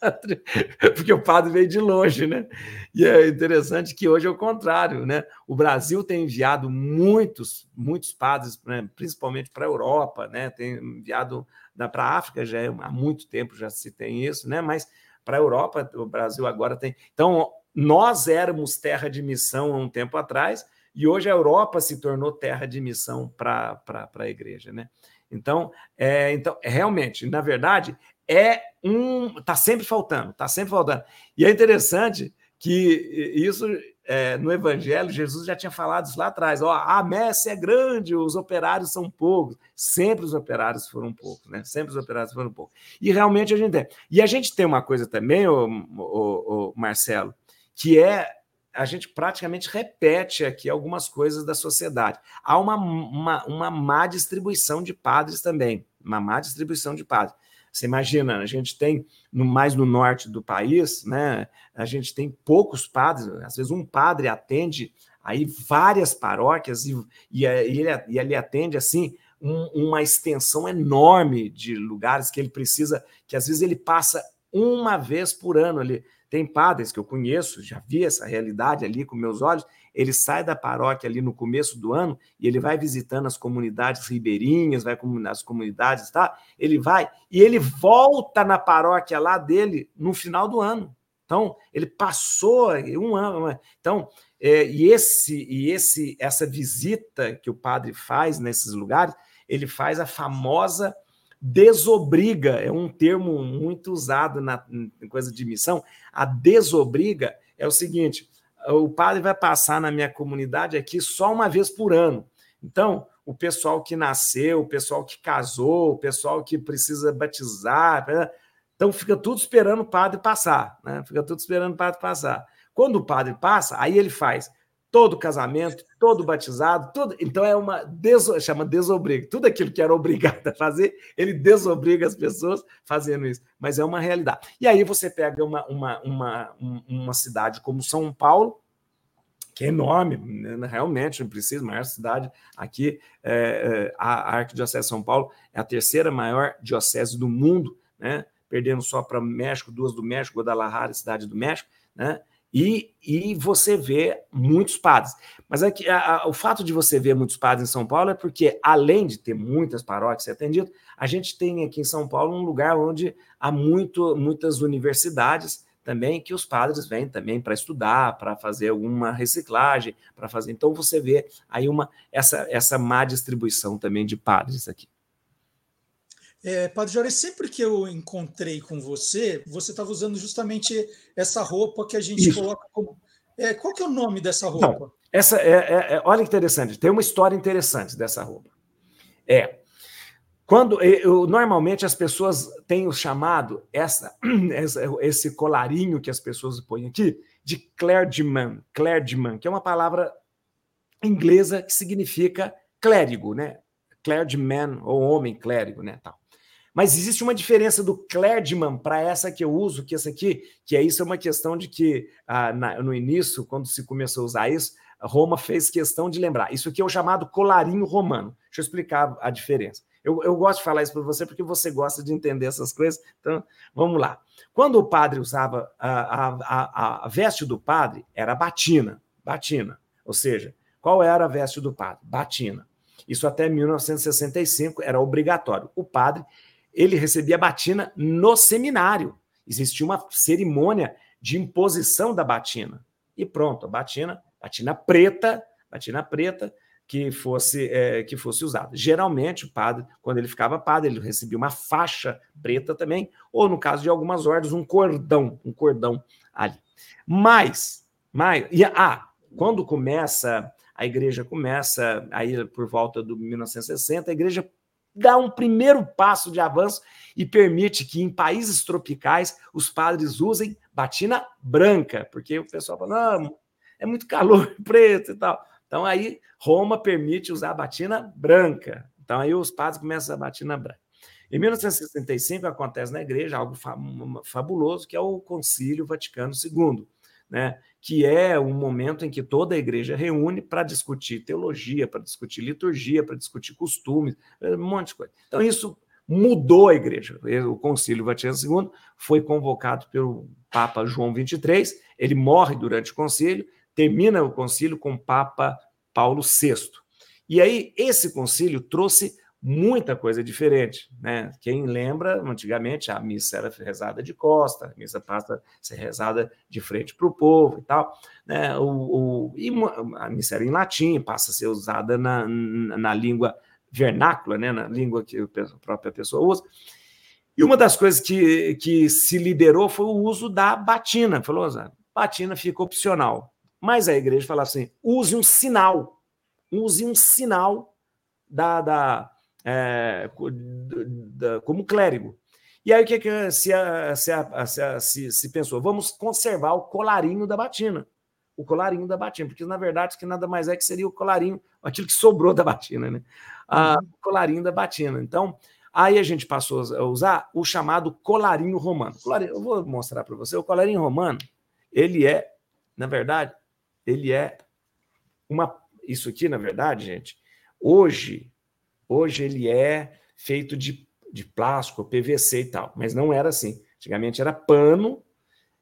S3: padre, <laughs> porque o padre veio de longe, né? E é interessante que hoje é o contrário, né? O Brasil tem enviado muitos, muitos padres, né? principalmente para a Europa, né? Tem enviado para a África já é, há muito tempo já se tem isso, né? Mas para a Europa, o Brasil agora tem. Então, nós éramos terra de missão há um tempo atrás, e hoje a Europa se tornou terra de missão para a igreja. Né? Então, é, então, realmente, na verdade, é um. Está sempre faltando, está sempre faltando. E é interessante que isso é, no Evangelho, Jesus já tinha falado isso lá atrás: ó, a messe é grande, os operários são poucos. Sempre os operários foram poucos, né? Sempre os operários foram poucos. E realmente a gente tem. E a gente tem uma coisa também, o Marcelo, que é a gente praticamente repete aqui algumas coisas da sociedade. Há uma, uma, uma má distribuição de padres também, uma má distribuição de padres. Você imagina, a gente tem no, mais no norte do país, né? A gente tem poucos padres, às vezes um padre atende aí várias paróquias e, e, e, ele, e ele atende assim um, uma extensão enorme de lugares que ele precisa, que às vezes ele passa uma vez por ano ali. Tem padres que eu conheço, já vi essa realidade ali com meus olhos. Ele sai da paróquia ali no começo do ano e ele vai visitando as comunidades ribeirinhas, vai nas comunidades, tá? Ele vai e ele volta na paróquia lá dele no final do ano. Então, ele passou um ano. Então, é, e esse e esse essa visita que o padre faz nesses lugares, ele faz a famosa desobriga, é um termo muito usado na, coisa de missão. A desobriga é o seguinte: o padre vai passar na minha comunidade aqui só uma vez por ano. Então, o pessoal que nasceu, o pessoal que casou, o pessoal que precisa batizar, então fica tudo esperando o padre passar, né? Fica tudo esperando o padre passar. Quando o padre passa, aí ele faz todo casamento, todo batizado, tudo. Então é uma deso, chama desobriga. Tudo aquilo que era obrigado a fazer, ele desobriga as pessoas fazendo isso. Mas é uma realidade. E aí você pega uma, uma, uma, uma cidade como São Paulo, que é enorme, né? realmente, não precisa, maior cidade aqui, é, é, a Arquidiocese de São Paulo é a terceira maior diocese do mundo, né? perdendo só para México, duas do México, Guadalajara, cidade do México, né? E, e você vê muitos padres. Mas aqui, a, a, o fato de você ver muitos padres em São Paulo é porque, além de ter muitas paróquias atendidas, a gente tem aqui em São Paulo um lugar onde há muito, muitas universidades também que os padres vêm também para estudar, para fazer alguma reciclagem, para fazer. Então você vê aí uma essa, essa má distribuição também de padres aqui.
S1: É, Padre Jorge, sempre que eu encontrei com você, você estava usando justamente essa roupa que a gente Isso. coloca como. É, qual que é o nome dessa roupa? Então,
S3: essa é, é, é, olha que interessante, tem uma história interessante dessa roupa. É quando eu, normalmente as pessoas têm o chamado essa, <clears throat> essa, esse colarinho que as pessoas põem aqui de clergyman, clergyman, que é uma palavra inglesa que significa clérigo, né? Clergyman ou homem clérigo, né? Tal. Mas existe uma diferença do clergyman para essa que eu uso, que essa aqui, que é isso é uma questão de que ah, na, no início, quando se começou a usar isso, Roma fez questão de lembrar. Isso aqui é o chamado colarinho romano. Deixa eu explicar a diferença. Eu, eu gosto de falar isso para você porque você gosta de entender essas coisas. Então, vamos lá. Quando o padre usava a, a, a, a veste do padre, era batina. Batina. Ou seja, qual era a veste do padre? Batina. Isso até 1965 era obrigatório. O padre ele recebia batina no seminário. Existia uma cerimônia de imposição da batina. E pronto, a batina, batina preta, batina preta, que fosse é, que fosse usada. Geralmente, o padre, quando ele ficava padre, ele recebia uma faixa preta também, ou no caso de algumas ordens, um cordão, um cordão ali. Mas, mas e, ah, quando começa, a igreja começa, aí por volta do 1960, a igreja dá um primeiro passo de avanço e permite que em países tropicais os padres usem batina branca, porque o pessoal fala, não, é muito calor <laughs> preto e tal. Então aí Roma permite usar batina branca. Então aí os padres começam a batina branca. Em 1965 acontece na igreja algo fabuloso, que é o Concílio Vaticano II, né? Que é um momento em que toda a igreja reúne para discutir teologia, para discutir liturgia, para discutir costumes, um monte de coisa. Então isso mudou a igreja. O Concílio Vaticano II foi convocado pelo Papa João XXIII, ele morre durante o concílio, termina o concílio com o Papa Paulo VI. E aí, esse concílio trouxe muita coisa diferente. Né? Quem lembra, antigamente a missa era rezada de costa, a missa passa a ser rezada de frente para o povo e tal. Né? O, o, e a missa era em latim, passa a ser usada na, na língua vernácula, né? na língua que a própria pessoa usa. E uma das coisas que, que se liberou foi o uso da batina. Falou, batina fica opcional. Mas a igreja fala assim: use um sinal, use um sinal da, da, é, como clérigo. E aí o que, que se, se, se, se, pensou? Vamos conservar o colarinho da batina. O colarinho da batina, porque na verdade isso que nada mais é que seria o colarinho, aquilo que sobrou da batina, né? Ah, o colarinho da batina. Então, aí a gente passou a usar o chamado colarinho romano. Colarinho, eu vou mostrar para você. O colarinho romano, ele é, na verdade, ele é uma. Isso aqui, na verdade, gente, hoje, hoje ele é feito de, de plástico, PVC e tal, mas não era assim. Antigamente era pano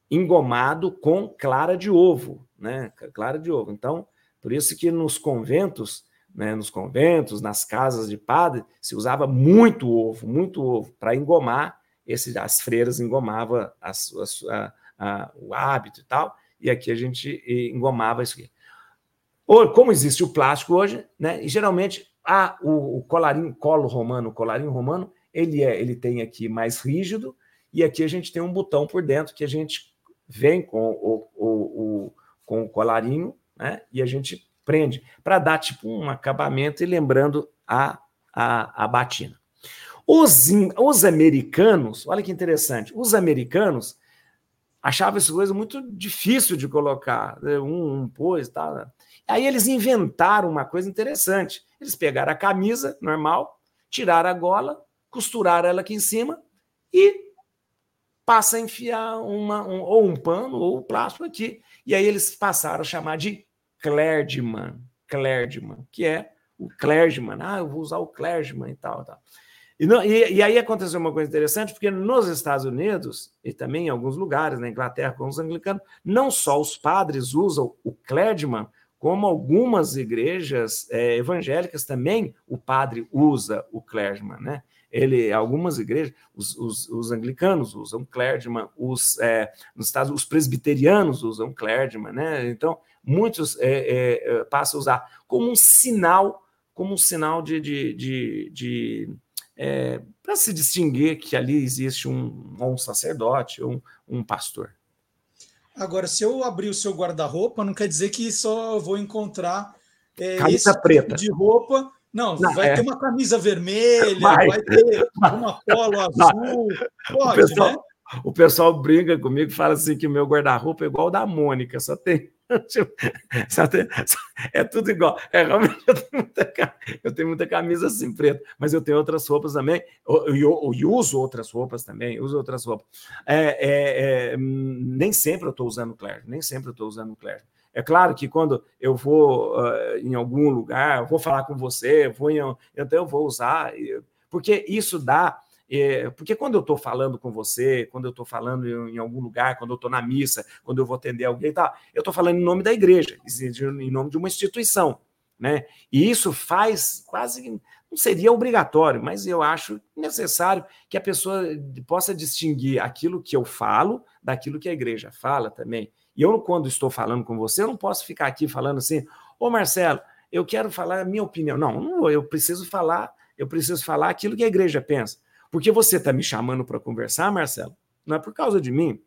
S3: engomado com clara de ovo, né? Clara de ovo. Então, por isso que nos conventos, né, nos conventos, nas casas de padre, se usava muito ovo, muito ovo para engomar esse, as freiras engomavam as, as, a, a, o hábito e tal, e aqui a gente engomava isso aqui. Ou, como existe o plástico hoje, né? E geralmente a, o, o colarinho, colo romano, o colarinho romano, ele é, ele tem aqui mais rígido, e aqui a gente tem um botão por dentro que a gente vem com o, o, o com o colarinho, né? E a gente prende para dar tipo um acabamento e lembrando a, a, a batina. Os, os americanos, olha que interessante, os americanos achava essa coisa muito difícil de colocar, né, um, um pôs, tá? Aí eles inventaram uma coisa interessante. Eles pegaram a camisa normal, tiraram a gola, costuraram ela aqui em cima e passa a enfiar uma, um, ou um pano ou um plástico aqui. E aí eles passaram a chamar de clergyman, clergyman, que é o clergyman. Ah, eu vou usar o clergyman e tal, tal. E, não, e, e, aí aconteceu uma coisa interessante, porque nos Estados Unidos, e também em alguns lugares, na Inglaterra, com os anglicanos, não só os padres usam o clergyman, como algumas igrejas é, evangélicas também o padre usa o clergyman, né? Ele, algumas igrejas, os, os, os anglicanos usam clergyman, os, é, nos Estados os presbiterianos usam clergyman, né? Então, muitos é, é passam a usar como um sinal, como um sinal de, de, de, de é, para se distinguir que ali existe um, um sacerdote ou um, um pastor.
S1: Agora, se eu abrir o seu guarda-roupa, não quer dizer que só vou encontrar
S3: é, camisa esse preta.
S1: Tipo de roupa. Não, não vai é. ter uma camisa vermelha, vai, vai ter uma polo <laughs> azul. Pode,
S3: o, pessoal, né? O pessoal brinca comigo, fala assim que o meu guarda-roupa é igual o da Mônica, só tem <laughs> é tudo igual. É, realmente eu tenho, muita, eu tenho muita camisa assim preta, mas eu tenho outras roupas também. Eu uso outras roupas também, uso outras roupas. É, é, é nem sempre eu estou usando Claire, nem sempre eu estou usando Claire. É claro que quando eu vou uh, em algum lugar, vou falar com você, vou em, então eu vou usar, porque isso dá. É, porque quando eu estou falando com você, quando eu estou falando em, em, algum lugar, quando eu estou na missa, quando eu vou atender alguém, tá, eu estou falando em nome da igreja, em nome de uma instituição. Né? E isso faz quase não seria obrigatório, mas eu acho necessário que a pessoa possa distinguir aquilo que eu falo daquilo que a igreja fala também. E eu, quando estou falando com você, eu não posso ficar aqui falando assim, ô Marcelo, eu quero falar a minha opinião. Não, não eu preciso falar, eu preciso falar aquilo que a igreja pensa. Porque você está me chamando para conversar, Marcelo, não é por causa de mim,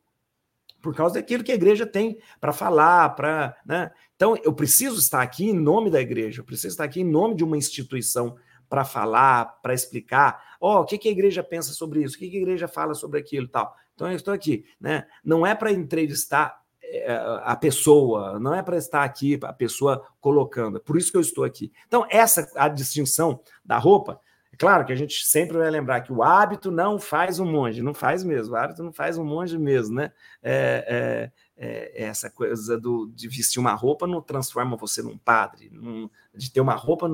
S3: por causa daquilo que a igreja tem para falar, para. Né? Então, eu preciso estar aqui em nome da igreja, eu preciso estar aqui em nome de uma instituição para falar, para explicar. Ó, oh, o que, que a igreja pensa sobre isso? O que, que a igreja fala sobre aquilo tal? Então, eu estou aqui. Né? Não é para entrevistar é, a pessoa, não é para estar aqui a pessoa colocando, é por isso que eu estou aqui. Então, essa a distinção da roupa, claro que a gente sempre vai lembrar que o hábito não faz um monge, não faz mesmo, o hábito não faz um monge mesmo, né? É, é, é essa coisa do, de vestir uma roupa não transforma você num padre, num, de ter uma roupa,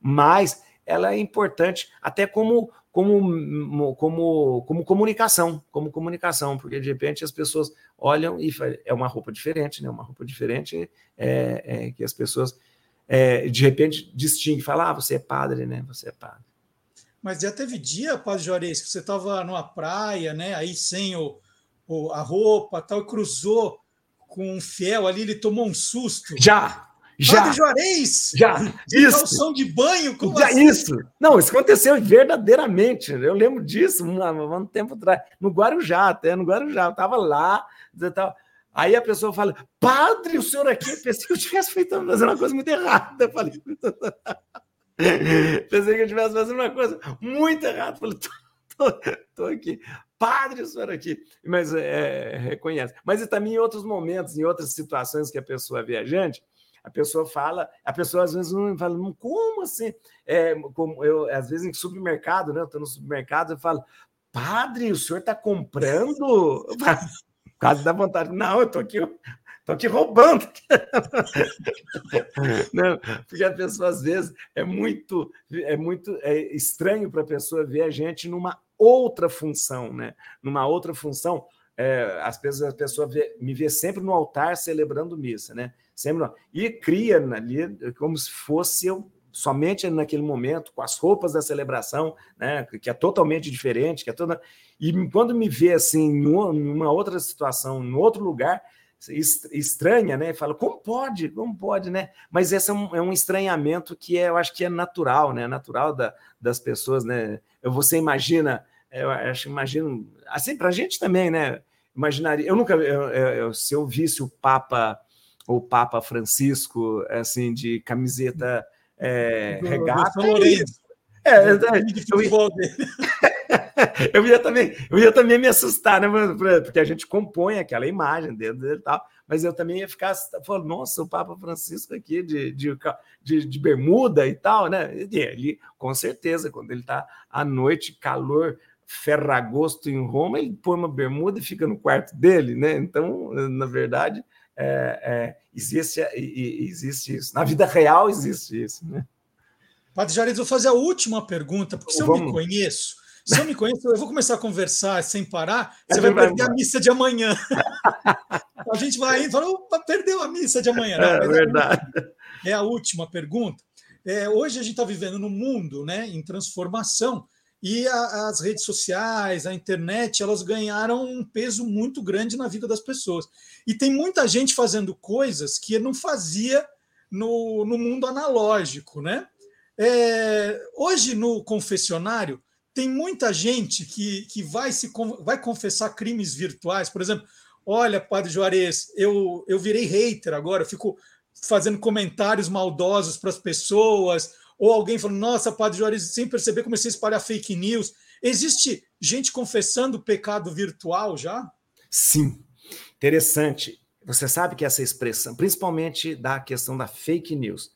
S3: mas ela é importante até como como, como, como comunicação, como comunicação, porque de repente as pessoas olham e é uma roupa diferente, né? Uma roupa diferente é, é que as pessoas é, de repente distinguem, falam, ah, você é padre, né? Você é padre.
S1: Mas já teve dia, Padre Juarez, que você estava numa praia, né? Aí sem o, o, a roupa, tal, cruzou com um fiel ali, ele tomou um susto.
S3: Já, já.
S1: Padre Juarez?
S3: Já.
S1: Isso. calção de banho?
S3: Como já, assim? Isso. Não, isso aconteceu verdadeiramente. Eu lembro disso um, um tempo atrás. No Guarujá, até no Guarujá. Eu estava lá. Tava... Aí a pessoa fala, padre, o senhor aqui, pensei que eu tivesse feito uma coisa muito errada. Eu falei, pensei que eu estivesse fazendo uma coisa muito errada. Falei, tô, tô, tô aqui. Padre, o senhor aqui. Mas é, reconhece. Mas também em outros momentos, em outras situações que a pessoa é viajante, a pessoa fala, a pessoa às vezes não fala, como assim? É, como eu, às vezes em supermercado, né? Eu estou no supermercado, eu falo, padre, o senhor está comprando? <laughs> Quase dá vontade. Não, eu estou aqui, estou aqui roubando. <laughs> não, porque a pessoa, às vezes, é muito, é muito é estranho para a pessoa ver a gente numa outra função, né? Numa outra função. É, às vezes a pessoa vê, me vê sempre no altar celebrando missa, né? Sempre não. E cria ali como se fosse eu somente naquele momento, com as roupas da celebração, né, que é totalmente diferente, que é toda. E quando me vê assim, em uma outra situação, em outro lugar, estranha, né? Fala, como pode? Como pode, né? Mas esse é um, é um estranhamento que é, eu acho que é natural, né? Natural da, das pessoas, né? Você imagina, eu acho, imagino, assim, para a gente também, né? Imaginaria, eu nunca, eu, eu, se eu visse o Papa o Papa Francisco, assim, de camiseta é, regata. É, é, eu, ia, <laughs> eu ia também, eu ia também me assustar, né? Porque a gente compõe aquela imagem dentro dele e tal, mas eu também ia ficar falando, nossa, o Papa Francisco aqui de, de, de, de bermuda e tal, né? Ele, com certeza, quando ele está à noite, calor, ferragosto em Roma, ele põe uma bermuda e fica no quarto dele, né? Então, na verdade, é, é, existe, existe isso. Na vida real existe isso. Né?
S1: Padre Jared, vou fazer a última pergunta, porque se eu me conheço, se eu me conheço, eu vou começar a conversar sem parar, você vai perder a missa de amanhã. a gente vai indo, fala, perdeu a missa de amanhã. Não,
S3: é verdade.
S1: É a última pergunta. É, hoje a gente está vivendo num mundo né, em transformação e a, as redes sociais, a internet, elas ganharam um peso muito grande na vida das pessoas. E tem muita gente fazendo coisas que não fazia no, no mundo analógico, né? É, hoje no confessionário tem muita gente que, que vai se vai confessar crimes virtuais, por exemplo. Olha, Padre Juarez, eu, eu virei hater agora, eu fico fazendo comentários maldosos para as pessoas, ou alguém falando, nossa, Padre Juarez, sem perceber, comecei a espalhar fake news. Existe gente confessando pecado virtual já?
S3: Sim. Interessante. Você sabe que essa expressão, principalmente da questão da fake news,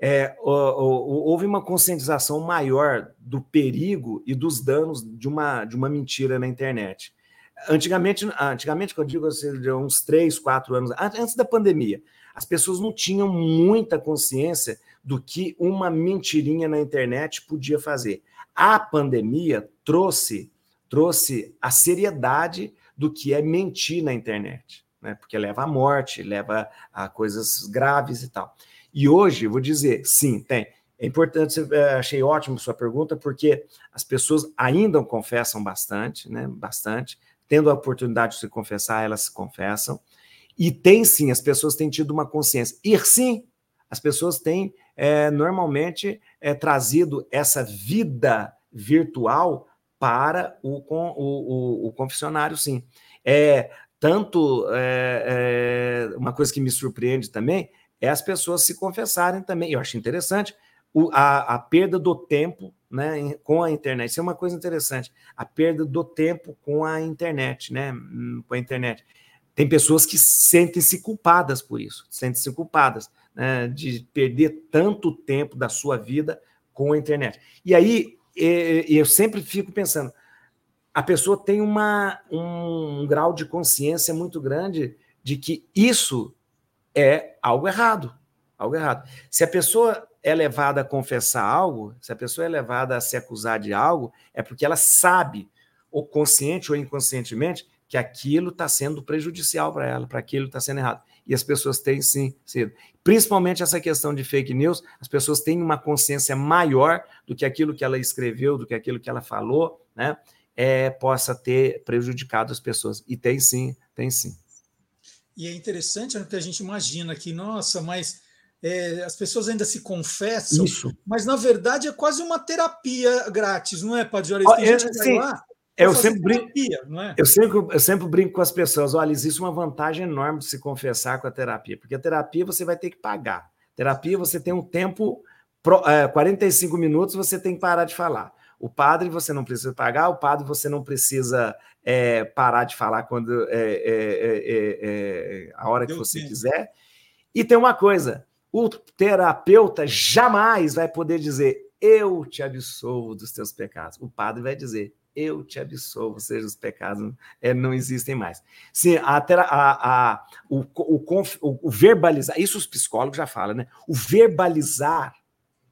S3: é, houve uma conscientização maior do perigo e dos danos de uma, de uma mentira na internet. Antigamente, antigamente, quando eu digo assim, uns três, quatro anos, antes da pandemia, as pessoas não tinham muita consciência do que uma mentirinha na internet podia fazer. A pandemia trouxe, trouxe a seriedade do que é mentir na internet, né? porque leva à morte, leva a coisas graves e tal. E hoje, vou dizer, sim, tem. É importante, é, achei ótimo sua pergunta, porque as pessoas ainda confessam bastante, né? Bastante. Tendo a oportunidade de se confessar, elas se confessam. E tem sim, as pessoas têm tido uma consciência. E sim, as pessoas têm é, normalmente é, trazido essa vida virtual para o, o, o, o confessionário, sim. É, tanto é, é, uma coisa que me surpreende também é as pessoas se confessarem também. Eu acho interessante o, a, a, perda do tempo né, com a internet. Isso é uma coisa interessante. A perda do tempo com a internet, né? Hum, com a internet. Tem pessoas que sentem-se culpadas por isso, sentem-se culpadas né, de perder tanto tempo da sua vida com a internet. E aí eu sempre fico pensando, a pessoa tem uma, um, um grau de consciência muito grande de que isso é algo errado, algo errado. Se a pessoa é levada a confessar algo, se a pessoa é levada a se acusar de algo, é porque ela sabe, ou consciente ou inconscientemente, que aquilo está sendo prejudicial para ela, para aquilo está sendo errado. E as pessoas têm sim sido. Principalmente essa questão de fake news, as pessoas têm uma consciência maior do que aquilo que ela escreveu, do que aquilo que ela falou, né? É, possa ter prejudicado as pessoas. E tem sim, tem sim.
S1: E é interessante né, que a gente imagina que, nossa, mas é, as pessoas ainda se confessam, Isso. mas na verdade é quase uma terapia grátis, não é, Padre Juarez? Tem
S3: gente que vai lá eu sempre, brinco, é? eu, sempre, eu sempre brinco com as pessoas: olha, existe uma vantagem enorme de se confessar com a terapia, porque a terapia você vai ter que pagar. Terapia você tem um tempo, é, 45 minutos, você tem que parar de falar. O padre você não precisa pagar, o padre você não precisa é, parar de falar quando é, é, é, é a hora que você quiser. E tem uma coisa: o terapeuta jamais vai poder dizer eu te absolvo dos teus pecados. O padre vai dizer eu te absolvo, seja os pecados é, não existem mais. Sim, a, a, a o, o, o, o, verbalizar, isso os psicólogos já falam, né? O verbalizar,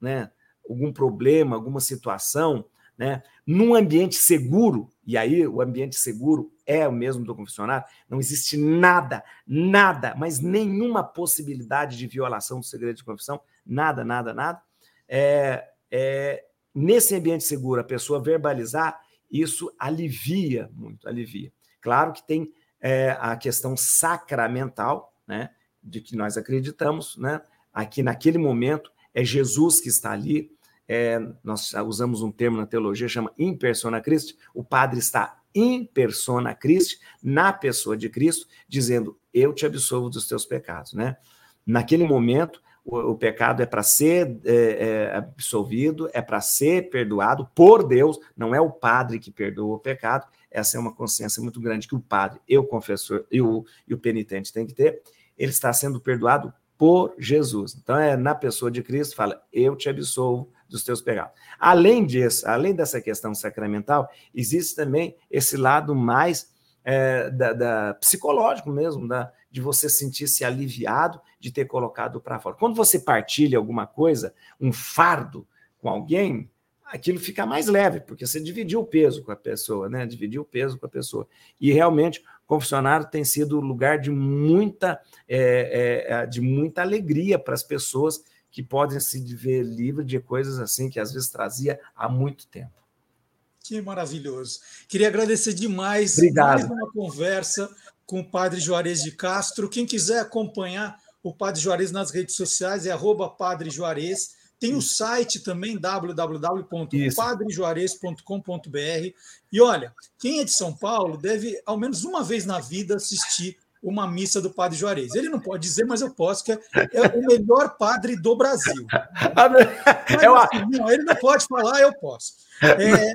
S3: né? Algum problema, alguma situação, né? Num ambiente seguro, e aí o ambiente seguro é o mesmo do confessionário, não existe nada, nada, mas nenhuma possibilidade de violação do segredo de confissão, nada, nada, nada. É, é, nesse ambiente seguro, a pessoa verbalizar, isso alivia muito, alivia. Claro que tem é, a questão sacramental, né, de que nós acreditamos, né, aqui naquele momento é Jesus que está ali, é, nós usamos um termo na teologia, chama in persona Christi, o padre está in persona Christi, na pessoa de Cristo, dizendo, eu te absolvo dos teus pecados, né? Naquele momento, o, o pecado é para ser é, é, absolvido, é para ser perdoado por Deus, não é o padre que perdoa o pecado, essa é uma consciência muito grande que o padre e o confessor e o, e o penitente têm que ter, ele está sendo perdoado por Jesus. Então, é na pessoa de Cristo, fala, eu te absolvo dos teus pecados. Além disso, além dessa questão sacramental, existe também esse lado mais é, da, da, psicológico mesmo, da, de você sentir-se aliviado de ter colocado para fora. Quando você partilha alguma coisa, um fardo com alguém, aquilo fica mais leve, porque você dividiu o peso com a pessoa, né? Dividiu o peso com a pessoa. E realmente, o confessionário tem sido lugar de muita, é, é, de muita alegria para as pessoas que podem se ver livre de coisas assim que às vezes trazia há muito tempo.
S1: Que maravilhoso. Queria agradecer demais
S3: Obrigado.
S1: mais uma conversa com o Padre Juarez de Castro. Quem quiser acompanhar o Padre Juarez nas redes sociais é arroba Padre Juarez. Tem o site também, www.padrejuarez.com.br. E olha, quem é de São Paulo deve, ao menos uma vez na vida, assistir uma missa do Padre Juarez. Ele não pode dizer, mas eu posso, que é, é o melhor padre do Brasil. <laughs> Mas, assim, não, ele não pode falar, eu posso. É,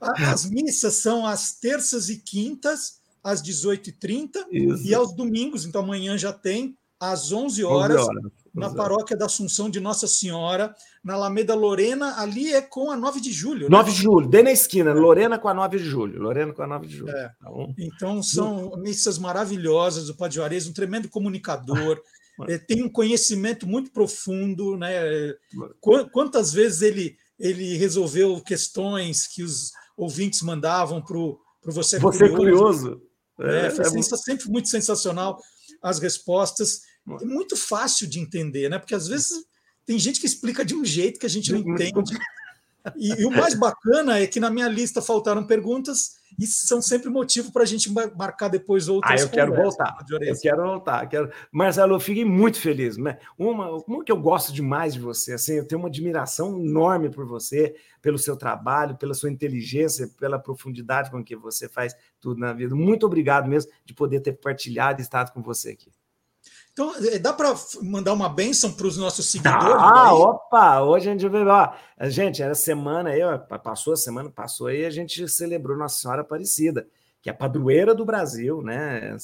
S1: as missas são às terças e quintas, às 18h30, e aos domingos, então amanhã já tem, às 11 horas, 11 horas. na paróquia da Assunção de Nossa Senhora, na Alameda Lorena, ali é com a 9 de julho.
S3: 9 né? de julho, bem na esquina, Lorena com a 9 de julho. Lorena com a 9 de julho. É.
S1: Então, então são missas maravilhosas, o Padre Juarez, um tremendo comunicador. <laughs> É, tem um conhecimento muito profundo, né? Quantas vezes ele, ele resolveu questões que os ouvintes mandavam para o Você,
S3: Você Curioso.
S1: É, é, foi é sempre muito sensacional as respostas. É muito fácil de entender, né? Porque às vezes tem gente que explica de um jeito que a gente não entende. E, e, o mais bacana é que na minha lista faltaram perguntas e são sempre motivo para a gente marcar depois outras.
S3: Ah, eu quero voltar. Eu quero voltar. Quero... Marcelo, eu fiquei muito feliz. Né? Uma, uma que eu gosto demais de você, assim, eu tenho uma admiração enorme por você, pelo seu trabalho, pela sua inteligência, pela profundidade com que você faz tudo na vida. Muito obrigado mesmo de poder ter partilhado e estado com você aqui.
S1: Então, é, dá para mandar uma benção para os nossos seguidores?
S3: Ah, opa! Hoje a gente vai ó, Gente, era semana aí, ó, passou a semana, passou aí, a gente celebrou Nossa Senhora Aparecida, que é a padroeira do Brasil, né?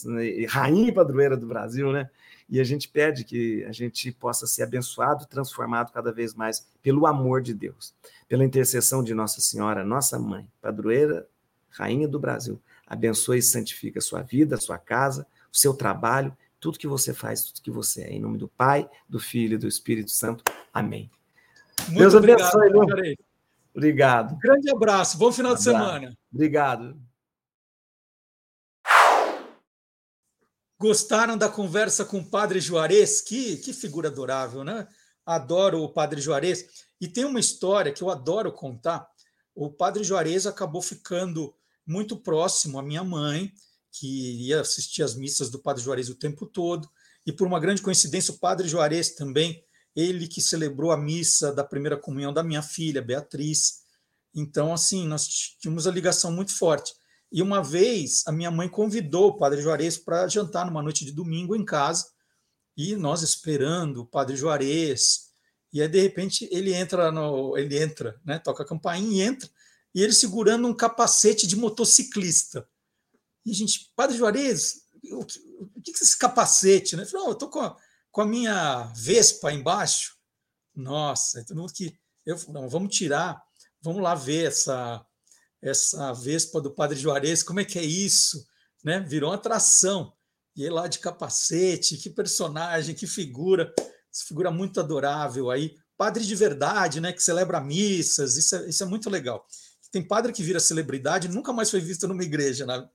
S3: Rainha e padroeira do Brasil, né? E a gente pede que a gente possa ser abençoado, transformado cada vez mais pelo amor de Deus, pela intercessão de Nossa Senhora, nossa mãe, padroeira, rainha do Brasil. Abençoe e santifica a sua vida, a sua casa, o seu trabalho tudo que você faz, tudo que você é. Em nome do Pai, do Filho e do Espírito Santo. Amém.
S1: Muito Deus abençoe, obrigado,
S3: Obrigado.
S1: Um grande abraço. Bom final abraço. de semana.
S3: Obrigado.
S1: Gostaram da conversa com o Padre Juarez? Que, que figura adorável, né? Adoro o Padre Juarez. E tem uma história que eu adoro contar. O Padre Juarez acabou ficando muito próximo à minha mãe que ia assistir às missas do Padre Juarez o tempo todo, e por uma grande coincidência, o Padre Juarez também, ele que celebrou a missa da primeira comunhão da minha filha, Beatriz. Então, assim, nós tínhamos a ligação muito forte. E uma vez a minha mãe convidou o Padre Juarez para jantar numa noite de domingo em casa, e nós esperando o Padre Juarez. E aí, de repente, ele entra, no, ele entra, né? Toca a campainha e entra, e ele segurando um capacete de motociclista. E a gente, Padre Juarez, o que, o que é esse capacete? Né? Falou, oh, eu estou com, a, com a minha Vespa embaixo. Nossa, todo mundo que. Eu, não, vamos tirar, vamos lá ver essa, essa Vespa do Padre Juarez, como é que é isso? Né? Virou uma atração. E ele lá de capacete, que personagem, que figura, essa figura muito adorável aí. Padre de verdade, né? Que celebra missas, isso é, isso é muito legal. Tem padre que vira celebridade nunca mais foi visto numa igreja, né?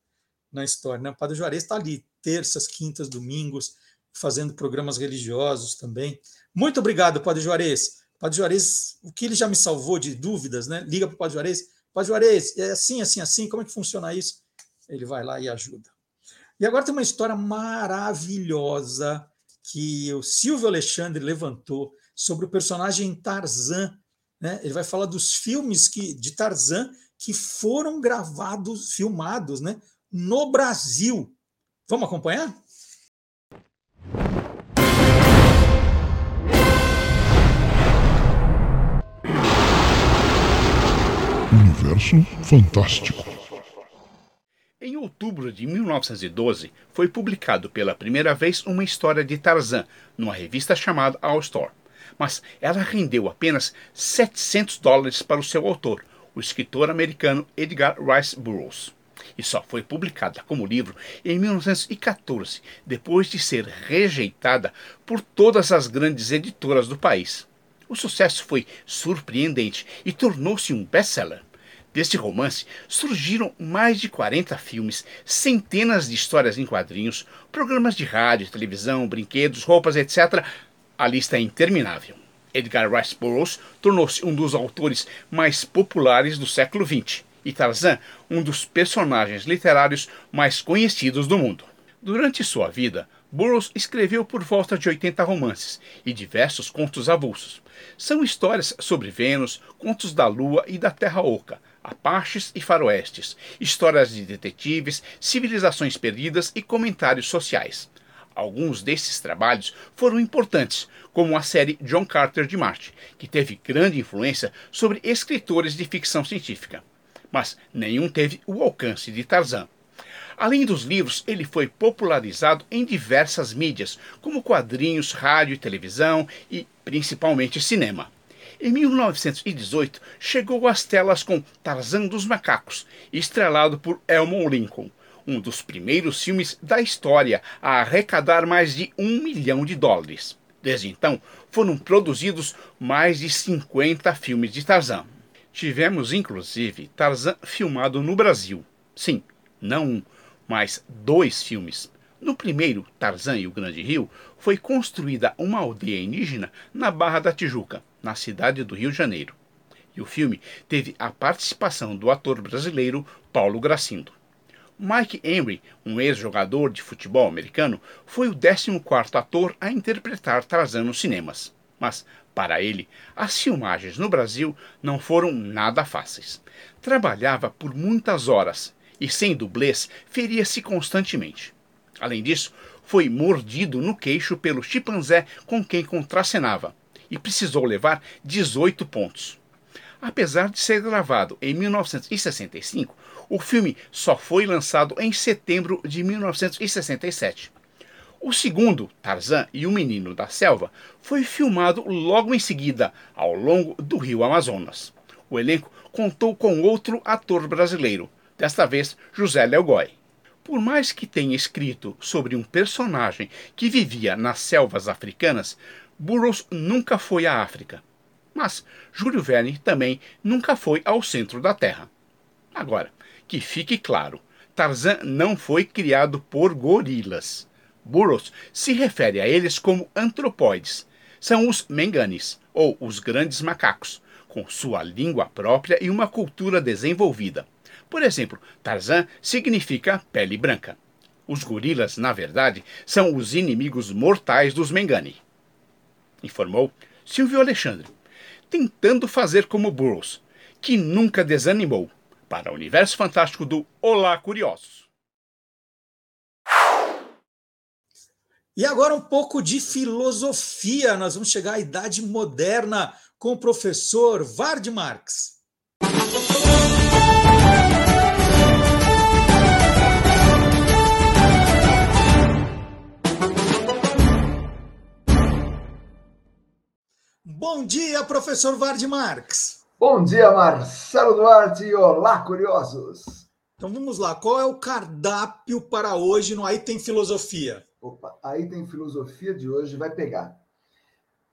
S1: Na história. Né? O Padre Juarez está ali, terças, quintas, domingos, fazendo programas religiosos também. Muito obrigado, Padre Juarez. Padre Juarez, o que ele já me salvou de dúvidas, né? Liga para o Padre Juarez. Padre Juarez, é assim, assim, assim, como é que funciona isso? Ele vai lá e ajuda. E agora tem uma história maravilhosa que o Silvio Alexandre levantou sobre o personagem Tarzan. Né? Ele vai falar dos filmes que, de Tarzan que foram gravados, filmados, né? No Brasil. Vamos acompanhar?
S4: Universo Fantástico.
S5: Em outubro de 1912, foi publicado pela primeira vez uma história de Tarzan numa revista chamada All Store. Mas ela rendeu apenas 700 dólares para o seu autor, o escritor americano Edgar Rice Burroughs e só foi publicada como livro em 1914, depois de ser rejeitada por todas as grandes editoras do país. O sucesso foi surpreendente e tornou-se um best-seller. Deste romance surgiram mais de 40 filmes, centenas de histórias em quadrinhos, programas de rádio, televisão, brinquedos, roupas, etc. A lista é interminável. Edgar Rice Burroughs tornou-se um dos autores mais populares do século XX e Tarzan um dos personagens literários mais conhecidos do mundo. Durante sua vida, Burroughs escreveu por volta de 80 romances e diversos contos avulsos. São histórias sobre Vênus, contos da Lua e da Terra Oca, Apaches e Faroestes, histórias de detetives, civilizações perdidas e comentários sociais. Alguns desses trabalhos foram importantes, como a série John Carter de Marte, que teve grande influência sobre escritores de ficção científica mas nenhum teve o alcance de Tarzan. Além dos livros, ele foi popularizado em diversas mídias, como quadrinhos, rádio e televisão e principalmente cinema. Em 1918, chegou às telas com Tarzan dos Macacos, estrelado por Elmon Lincoln, um dos primeiros filmes da história a arrecadar mais de um milhão de dólares. Desde então, foram produzidos mais de 50 filmes de Tarzan. Tivemos, inclusive, Tarzan filmado no Brasil. Sim, não um, mas dois filmes. No primeiro, Tarzan e o Grande Rio, foi construída uma aldeia indígena na Barra da Tijuca, na cidade do Rio de Janeiro. E o filme teve a participação do ator brasileiro Paulo Gracindo. Mike Henry, um ex-jogador de futebol americano, foi o 14º ator a interpretar Tarzan nos cinemas. Mas, para ele, as filmagens no Brasil não foram nada fáceis. Trabalhava por muitas horas e, sem dublês, feria-se constantemente. Além disso, foi mordido no queixo pelo chimpanzé com quem contracenava e precisou levar 18 pontos. Apesar de ser gravado em 1965, o filme só foi lançado em setembro de 1967. O segundo, Tarzan e o Menino da Selva, foi filmado logo em seguida, ao longo do rio Amazonas. O elenco contou com outro ator brasileiro, desta vez José Léo Goy. Por mais que tenha escrito sobre um personagem que vivia nas selvas africanas, Burroughs nunca foi à África. Mas Júlio Verne também nunca foi ao centro da Terra. Agora, que fique claro, Tarzan não foi criado por gorilas. Burroughs se refere a eles como antropóides. São os menganes, ou os grandes macacos, com sua língua própria e uma cultura desenvolvida. Por exemplo, Tarzan significa pele branca. Os gorilas, na verdade, são os inimigos mortais dos Mengani. Informou Silvio Alexandre, tentando fazer como Burroughs, que nunca desanimou, para o universo fantástico do Olá Curiosos.
S1: E agora um pouco de filosofia. Nós vamos chegar à idade moderna com o professor Vard Marx. Bom dia, professor Vard Marx.
S6: Bom dia, Marcelo Duarte e olá, curiosos.
S1: Então vamos lá, qual é o cardápio para hoje no Aí Tem Filosofia?
S6: Opa, aí tem filosofia de hoje, vai pegar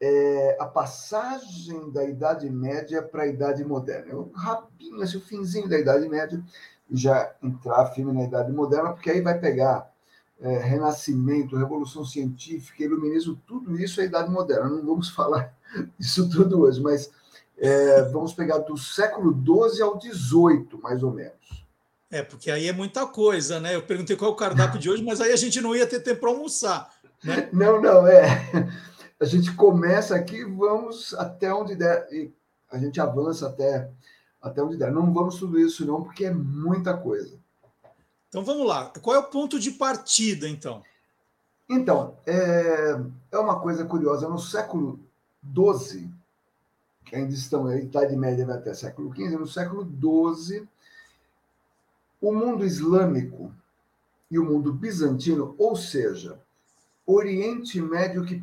S6: é, a passagem da Idade Média para a Idade Moderna. Eu rapinho, o finzinho da Idade Média, já entrar firme na Idade Moderna, porque aí vai pegar é, Renascimento, Revolução Científica, Iluminismo, tudo isso é Idade Moderna. Não vamos falar <laughs> disso tudo hoje, mas é, vamos pegar do século XII ao XVIII, mais ou menos.
S1: É, porque aí é muita coisa, né? Eu perguntei qual é o cardápio de hoje, mas aí a gente não ia ter tempo para almoçar. Né? <laughs>
S6: Não, não, é. <laughs> A gente começa aqui, vamos até onde der, e a gente avança até, até onde der. Não vamos tudo isso, não, porque é muita coisa.
S1: Então vamos lá. Qual é o ponto de partida, então?
S6: Então, é, é uma coisa curiosa. No século XII, que ainda estão, a Idade Média vai até século XV, no século XII, o mundo islâmico e o mundo bizantino, ou seja, Oriente Médio que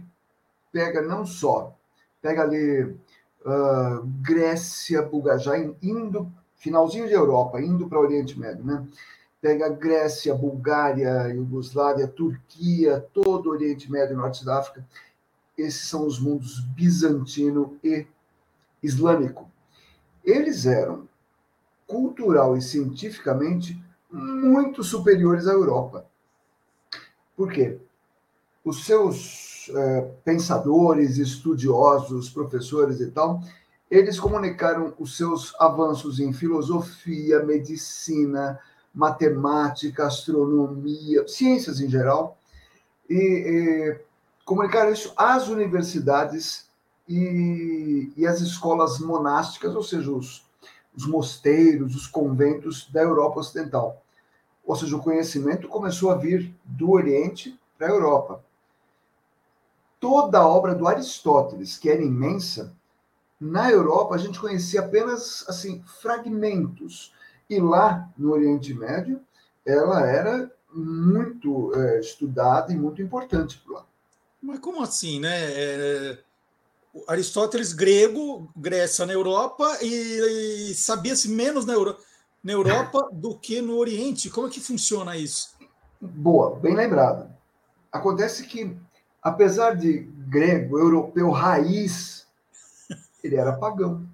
S6: pega não só, pega ali uh, Grécia, Bulgária, indo, finalzinho de Europa, indo para Oriente Médio, né? Pega Grécia, Bulgária, Iugoslávia, Turquia, todo o Oriente Médio, Norte da África. Esses são os mundos bizantino e islâmico. Eles eram cultural e cientificamente muito superiores à Europa. Por quê? Os seus é, pensadores, estudiosos, professores e tal, eles comunicaram os seus avanços em filosofia, medicina, matemática, astronomia, ciências em geral, e, e comunicaram isso às universidades e, e as escolas monásticas, ou seja, os, os mosteiros, os conventos da Europa Ocidental. Ou seja, o conhecimento começou a vir do Oriente para a Europa. Toda a obra do Aristóteles, que era imensa, na Europa a gente conhecia apenas assim fragmentos. E lá no Oriente Médio ela era muito é, estudada e muito importante por lá.
S1: Mas como assim, né? É, Aristóteles grego, Grécia na Europa e, e sabia-se menos na, Euro, na Europa do que no Oriente. Como é que funciona isso?
S6: Boa, bem lembrado. Acontece que, apesar de grego, europeu raiz, ele era pagão.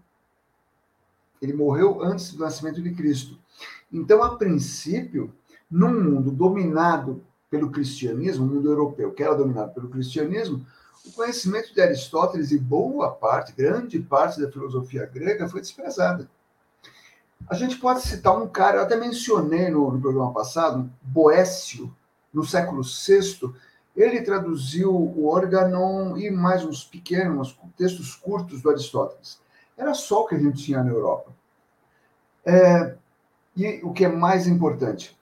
S6: Ele morreu antes do nascimento de Cristo. Então, a princípio, num mundo dominado pelo cristianismo, o mundo europeu que era dominado pelo cristianismo, o conhecimento de Aristóteles e boa parte, grande parte da filosofia grega foi desprezada. A gente pode citar um cara, eu até mencionei no, no programa passado, Boécio, no século VI, ele traduziu o Organon e mais uns pequenos textos curtos do Aristóteles. Era só o que a gente tinha na Europa. É, e o que é mais importante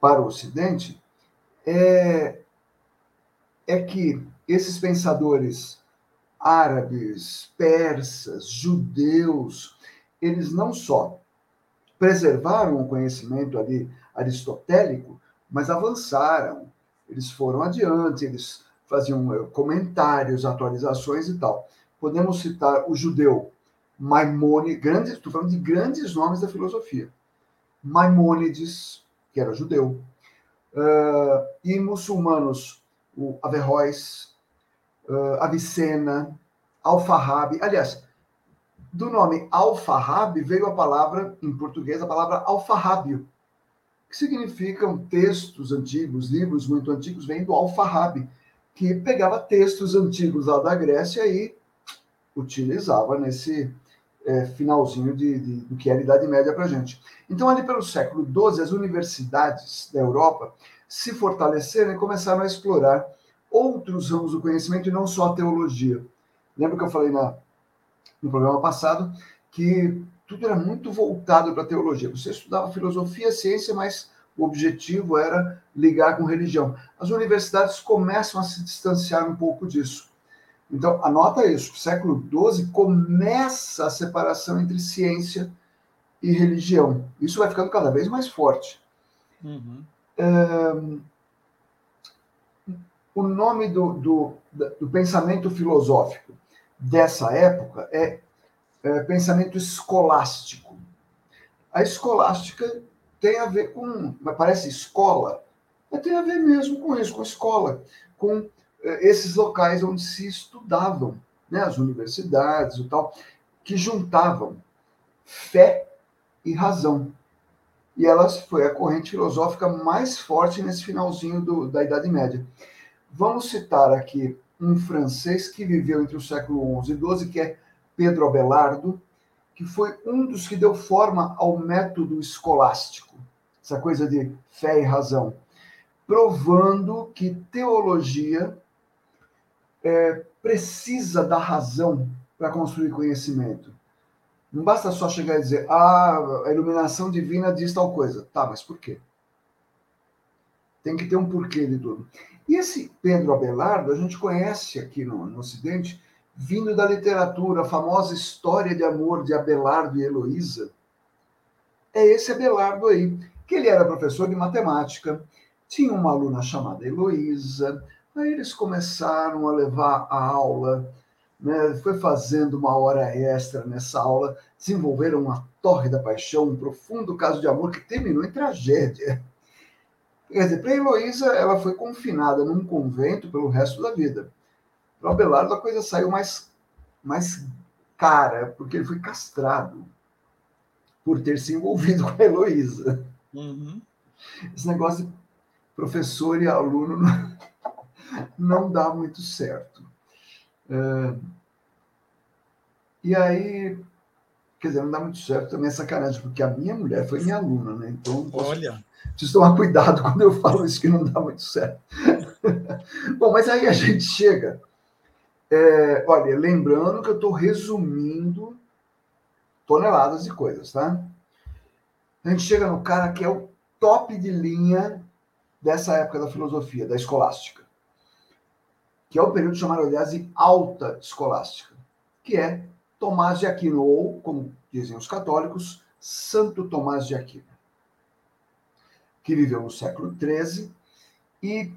S6: para o Ocidente é, é que esses pensadores árabes, persas, judeus, eles não só preservaram o conhecimento ali aristotélico, mas avançaram, eles foram adiante, eles faziam eh, comentários, atualizações e tal. Podemos citar o judeu Maimônides, grandes, estou falando de grandes nomes da filosofia. Maimônides, que era judeu, uh, e muçulmanos, o Averroes, uh, Avicena, Alfarrabi. Aliás, do nome Alfarrabi veio a palavra, em português, a palavra alfarrábio, que significam textos antigos, livros muito antigos, vêm do Alfarrabi, que pegava textos antigos lá da Grécia e utilizava nesse é, finalzinho de, de, do que era a Idade Média para a gente. Então, ali pelo século XII, as universidades da Europa se fortaleceram e começaram a explorar outros ramos do conhecimento e não só a teologia. Lembra que eu falei na, no programa passado que tudo era muito voltado para a teologia. Você estudava filosofia, ciência, mas o objetivo era ligar com religião. As universidades começam a se distanciar um pouco disso. Então, anota isso: século XII começa a separação entre ciência e religião. Isso vai ficando cada vez mais forte. Uhum. O nome do, do, do, pensamento filosófico dessa época é, é pensamento escolástico. A escolástica tem a ver com, parece escola, mas tem a ver mesmo com isso, com escola, com eh, esses locais onde se estudavam, né, as universidades e tal, que juntavam fé e razão. E ela foi a corrente filosófica mais forte nesse finalzinho do, da Idade Média. Vamos citar aqui um francês que viveu entre o século XI e XII, que é Pedro Abelardo, que foi um dos que deu forma ao método escolástico, essa coisa de fé e razão, provando que teologia é, precisa da razão para construir conhecimento. Não basta só chegar e dizer, ah, a iluminação divina diz tal coisa. Tá, mas por quê? Tem que ter um porquê de tudo. E esse Pedro Abelardo, a gente conhece aqui no, no Ocidente, vindo da literatura, a famosa história de amor de Abelardo e Heloísa. É esse Abelardo aí, que ele era professor de matemática, tinha uma aluna chamada Heloísa, Aí eles começaram a levar a aula, né? foi fazendo uma hora extra nessa aula, desenvolveram uma tórrida paixão, um profundo caso de amor que terminou em tragédia. Quer dizer, para Heloísa, ela foi confinada num convento pelo resto da vida. Para Abelardo, a coisa saiu mais, mais cara, porque ele foi castrado por ter se envolvido <laughs> com a Heloísa. Uhum. Esse negócio de professor e aluno <laughs> não dá muito certo. É, e aí, quer dizer, não dá muito certo também é sacanagem, porque a minha mulher foi minha aluna, né? Então, posso, Olha. Preciso tomar cuidado quando eu falo isso que não dá muito certo. <laughs> Bom, mas aí a gente chega. É, olha, lembrando que eu estou resumindo toneladas de coisas, tá? A gente chega no cara que é o top de linha dessa época da filosofia, da escolástica que é o período chamado, aliás, de alta escolástica, que é Tomás de Aquino, ou, como dizem os católicos, Santo Tomás de Aquino, que viveu no século XIII, e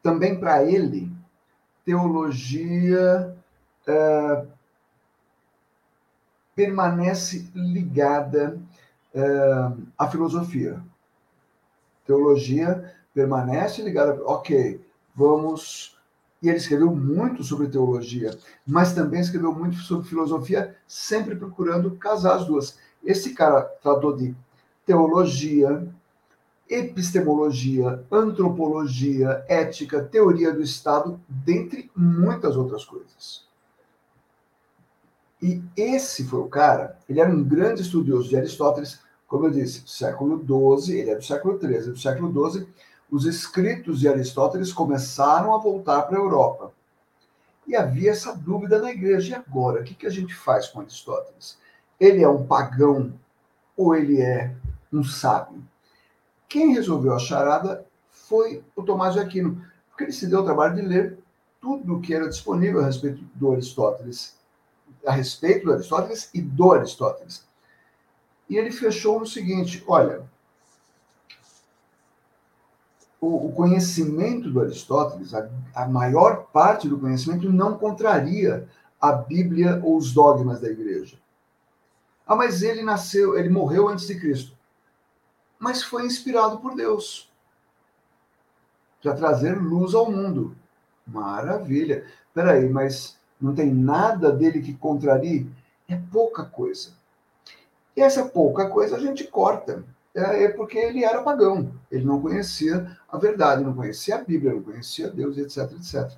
S6: também para ele, teologia uh, permanece ligada uh, à filosofia. Teologia permanece ligada, ok, vamos. E ele escreveu muito sobre teologia, mas também escreveu muito sobre filosofia, sempre procurando casar as duas. Esse cara tratou de teologia, epistemologia, antropologia, ética, teoria do Estado, dentre muitas outras coisas. E esse foi o cara, ele era um grande estudioso de Aristóteles, como eu disse, século XII, ele é do século XIII, do século XII, os escritos de Aristóteles começaram a voltar para a Europa. E havia essa dúvida na igreja, e agora? O que, que a gente faz com Aristóteles? Ele é um pagão ou ele é um sábio? Quem resolveu a charada foi o Tomás de Aquino, porque ele se deu o trabalho de ler tudo o que era disponível a respeito do Aristóteles, a respeito do Aristóteles e do Aristóteles. E ele fechou no seguinte: olha, o, conhecimento do Aristóteles, a, a maior parte do conhecimento, não contraria a Bíblia ou os dogmas da igreja. Ah, mas ele nasceu, ele morreu antes de Cristo mas foi inspirado por Deus para trazer luz ao mundo. Maravilha. Peraí, mas não tem nada dele que contrarie? É pouca coisa. E essa pouca coisa a gente corta. É, é porque ele era pagão. Ele não conhecia a verdade, não conhecia a Bíblia, não conhecia Deus, etc, etc.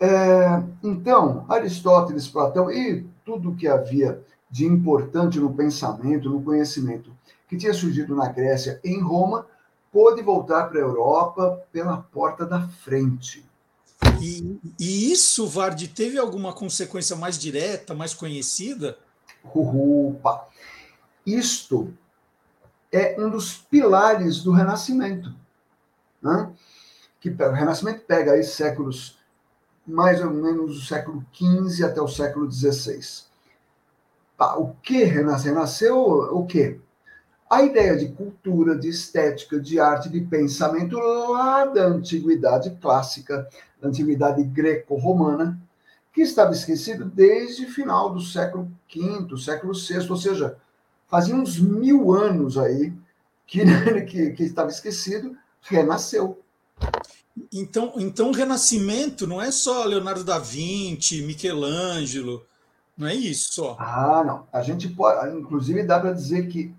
S6: É, então, Aristóteles, Platão e tudo que havia de importante no pensamento, no conhecimento que tinha surgido na Grécia em Roma, pôde voltar para a Europa pela porta da frente.
S1: E, e isso, Vardy, teve alguma consequência mais direta, mais conhecida?
S6: Opa! Isto é um dos pilares do Renascimento. Né? Que o Renascimento pega aí séculos, mais ou menos do século XV até o século XVI. o que renasceu? O quê? A ideia de cultura, de estética, de arte, de pensamento lá da antiguidade clássica, da antiguidade greco-romana, que estava esquecido desde o final do século V, século VI, ou seja, fazia uns mil anos aí que, <laughs> que, que estava esquecido, renasceu.
S1: Então, então, o renascimento não é só Leonardo da Vinci, Michelangelo, não é isso só.
S6: Ah, não. A gente pode, inclusive, dá para dizer que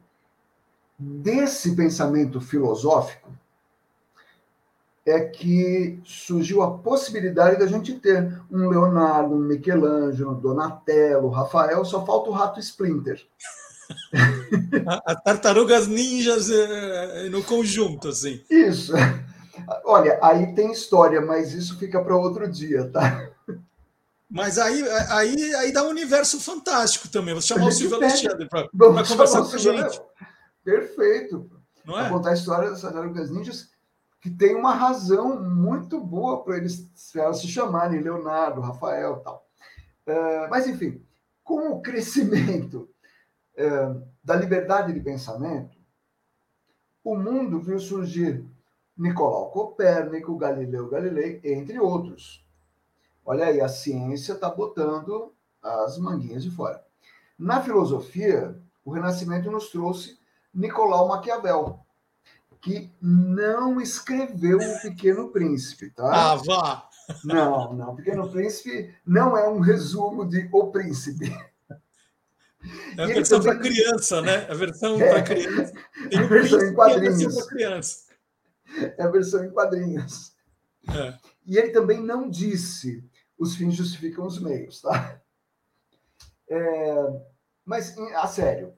S6: desse pensamento filosófico é que surgiu a possibilidade da gente ter um Leonardo, um Michelangelo, um Donatello, Rafael, só falta o rato Splinter. <laughs>
S1: As tartarugas ninjas é, no conjunto, assim.
S6: Isso. Olha, aí tem história, mas isso fica para outro dia, tá?
S1: Mas aí, aí, aí dá um universo fantástico também. Vou chamar o Silvio Alexandre para
S6: conversar com a gente. Perfeito. Não é? contar a história das tartarugas ninjas, que tem uma razão muito boa para eles se chamarem Leonardo, Rafael tal. Uh, mas, enfim, com o crescimento uh, da liberdade de pensamento, o mundo viu surgir Nicolau Copérnico, Galileu Galilei, entre outros. Olha aí, a ciência está botando as manguinhas de fora. Na filosofia, o Renascimento nos trouxe Nicolau Maquiavel, que não escreveu O Pequeno Príncipe, tá?
S1: Ah, vá!
S6: Não, não. O Pequeno Príncipe não é um resumo de O Príncipe.
S1: É a versão também... para criança, né? A versão é, para criança.
S6: Tem a versão em quadrinhos. A criança. É a versão em quadrinhos. É. E ele também não disse os fins justificam os meios, tá? É, mas, a sério,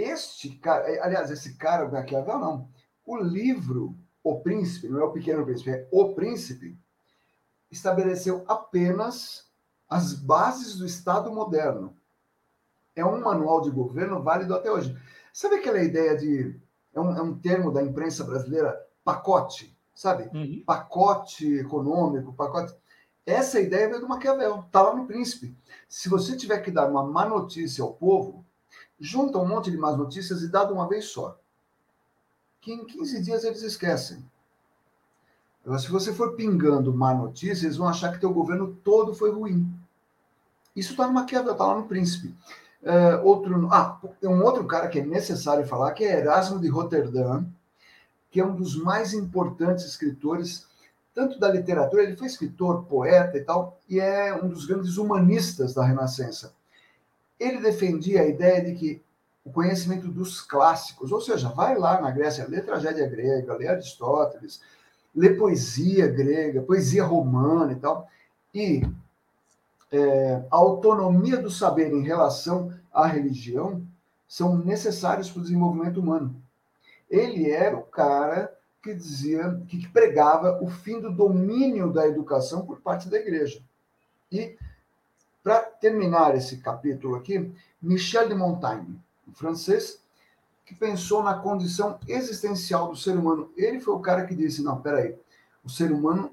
S6: este cara, é, aliás, esse cara, o Maquiavel, não. O livro O Príncipe, não é o Pequeno Príncipe, é O Príncipe, estabeleceu apenas as bases do Estado moderno. É um manual de governo válido até hoje. Sabe aquela ideia de. É um, é um termo da imprensa brasileira, pacote, sabe? Uhum. Pacote econômico, pacote. Essa ideia veio do Maquiavel, está lá no Príncipe. Se você tiver que dar uma má notícia ao povo, junta um monte de más notícias e dá de uma vez só. que em 15 dias eles esquecem. Agora, se você for pingando má notícia, eles vão achar que teu governo todo foi ruim. Isso está no Maquiavel, está lá no Príncipe. Uh, outro, ah, um outro cara que é necessário falar, que é Erasmo de Roterdã, que é um dos mais importantes escritores, tanto da literatura, ele foi escritor, poeta e tal, e é um dos grandes humanistas da Renascença. Ele defendia a ideia de que o conhecimento dos clássicos, ou seja, vai lá na Grécia, lê tragédia grega, lê Aristóteles, lê poesia grega, poesia romana e tal, e é, a autonomia do saber em relação à religião são necessários para o desenvolvimento humano. Ele era o cara que dizia, que pregava o fim do domínio da educação por parte da igreja. E, para terminar esse capítulo aqui, Michel de Montaigne, um francês, que pensou na condição existencial do ser humano. Ele foi o cara que disse: não, peraí, o ser humano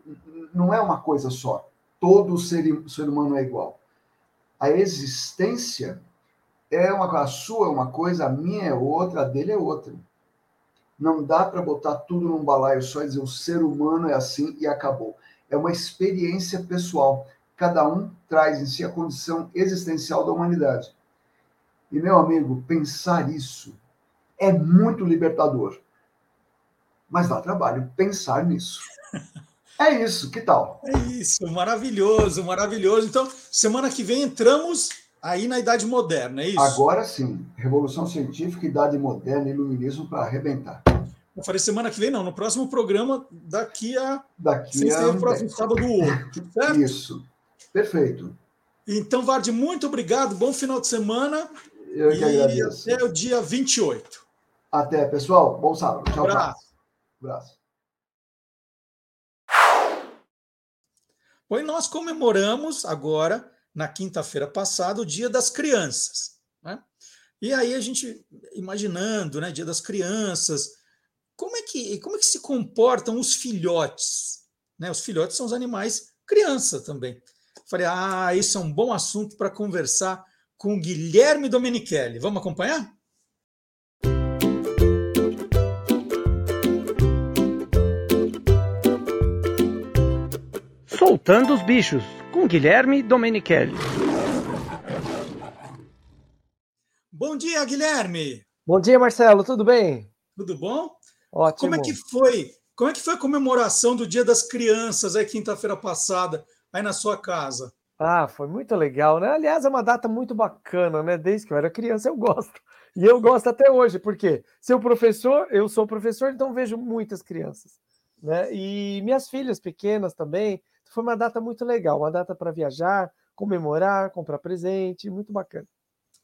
S6: não é uma coisa só todo ser, ser humano é igual. A existência é uma a sua é uma coisa, a minha é outra, a dele é outra. Não dá para botar tudo num balaio só e dizer o ser humano é assim e acabou. É uma experiência pessoal. Cada um traz em si a condição existencial da humanidade. E, meu amigo, pensar isso é muito libertador. Mas dá trabalho pensar nisso. <laughs> É isso, que tal?
S1: É isso, maravilhoso, maravilhoso. Então, semana que vem entramos aí na Idade Moderna, é isso?
S6: Agora sim, Revolução Científica, Idade Moderna, Iluminismo para arrebentar.
S1: Eu falei semana que vem, não, no próximo programa, daqui a.
S6: Daqui a.
S1: o próximo sábado outro, <laughs>
S6: certo? Isso, perfeito.
S1: Então, Vard, muito obrigado, bom final de semana.
S6: Eu que e agradeço.
S1: Até o dia 28.
S6: Até, pessoal. Bom sábado. Tchau,
S1: Abraço.
S6: tchau. Abraço.
S1: Pois nós comemoramos agora, na quinta-feira passada, o Dia das Crianças. Né? E aí a gente, imaginando, né, Dia das Crianças, como é que, como é que se comportam os filhotes? Né? Os filhotes são os animais criança também. Falei, ah, esse é um bom assunto para conversar com Guilherme Domenichelli. Vamos acompanhar?
S7: Soltando os Bichos, com Guilherme Domenichelli.
S1: Bom dia, Guilherme.
S8: Bom dia, Marcelo, tudo bem?
S1: Tudo bom?
S8: Ótimo.
S1: Como é que foi? Como é que foi a comemoração do Dia das Crianças aí quinta-feira passada, aí na sua casa?
S8: Ah, foi muito legal, né? Aliás, é uma data muito bacana, né? Desde que eu era criança eu gosto. E eu gosto até hoje, porque seu professor, eu sou professor, então vejo muitas crianças, né? E minhas filhas pequenas também, foi uma data muito legal, uma data para viajar, comemorar, comprar presente, muito bacana.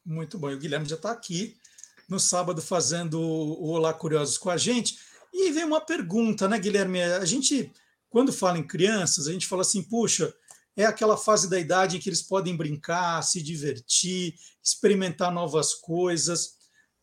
S1: Muito bom. E o Guilherme já está aqui no sábado fazendo o Olá Curiosos com a gente. E vem uma pergunta, né, Guilherme? A gente, quando fala em crianças, a gente fala assim, puxa, é aquela fase da idade em que eles podem brincar, se divertir, experimentar novas coisas.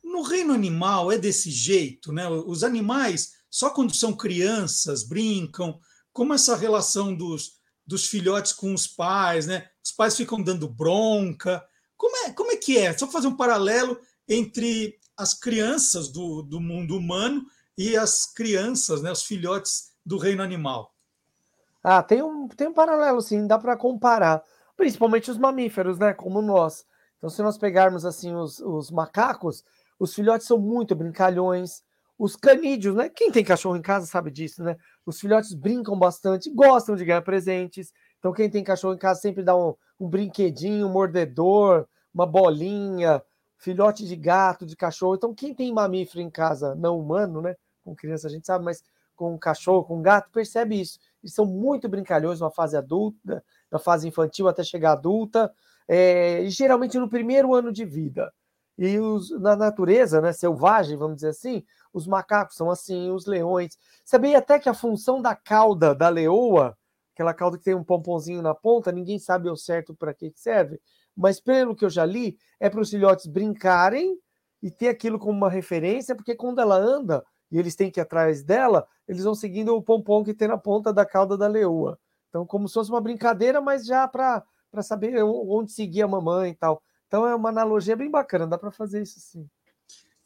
S1: No reino animal é desse jeito, né? Os animais, só quando são crianças, brincam. Como essa relação dos, dos filhotes com os pais, né? Os pais ficam dando bronca. Como é, como é que é? Só fazer um paralelo entre as crianças do, do mundo humano e as crianças, né, os filhotes do reino animal.
S8: Ah, tem um, tem um paralelo, sim, dá para comparar. Principalmente os mamíferos, né? Como nós. Então, se nós pegarmos assim os, os macacos, os filhotes são muito brincalhões, os canídeos, né? Quem tem cachorro em casa sabe disso, né? Os filhotes brincam bastante, gostam de ganhar presentes. Então, quem tem cachorro em casa sempre dá um, um brinquedinho, um mordedor, uma bolinha, filhote de gato, de cachorro. Então, quem tem mamífero em casa, não humano, né? Com criança a gente sabe, mas com cachorro, com gato, percebe isso. Eles são muito brincalhões na fase adulta, na fase infantil até chegar adulta, é, geralmente no primeiro ano de vida. E os, na natureza, né, selvagem, vamos dizer assim, os macacos são assim, os leões. Sabia até que a função da cauda da leoa, aquela cauda que tem um pomponzinho na ponta, ninguém sabe ao certo para que serve, mas pelo que eu já li, é para os filhotes brincarem e ter aquilo como uma referência, porque quando ela anda e eles têm que ir atrás dela, eles vão seguindo o pompom que tem na ponta da cauda da leoa. Então, como se fosse uma brincadeira, mas já para saber onde seguir a mamãe e tal. Então é uma analogia bem bacana, dá para fazer isso sim.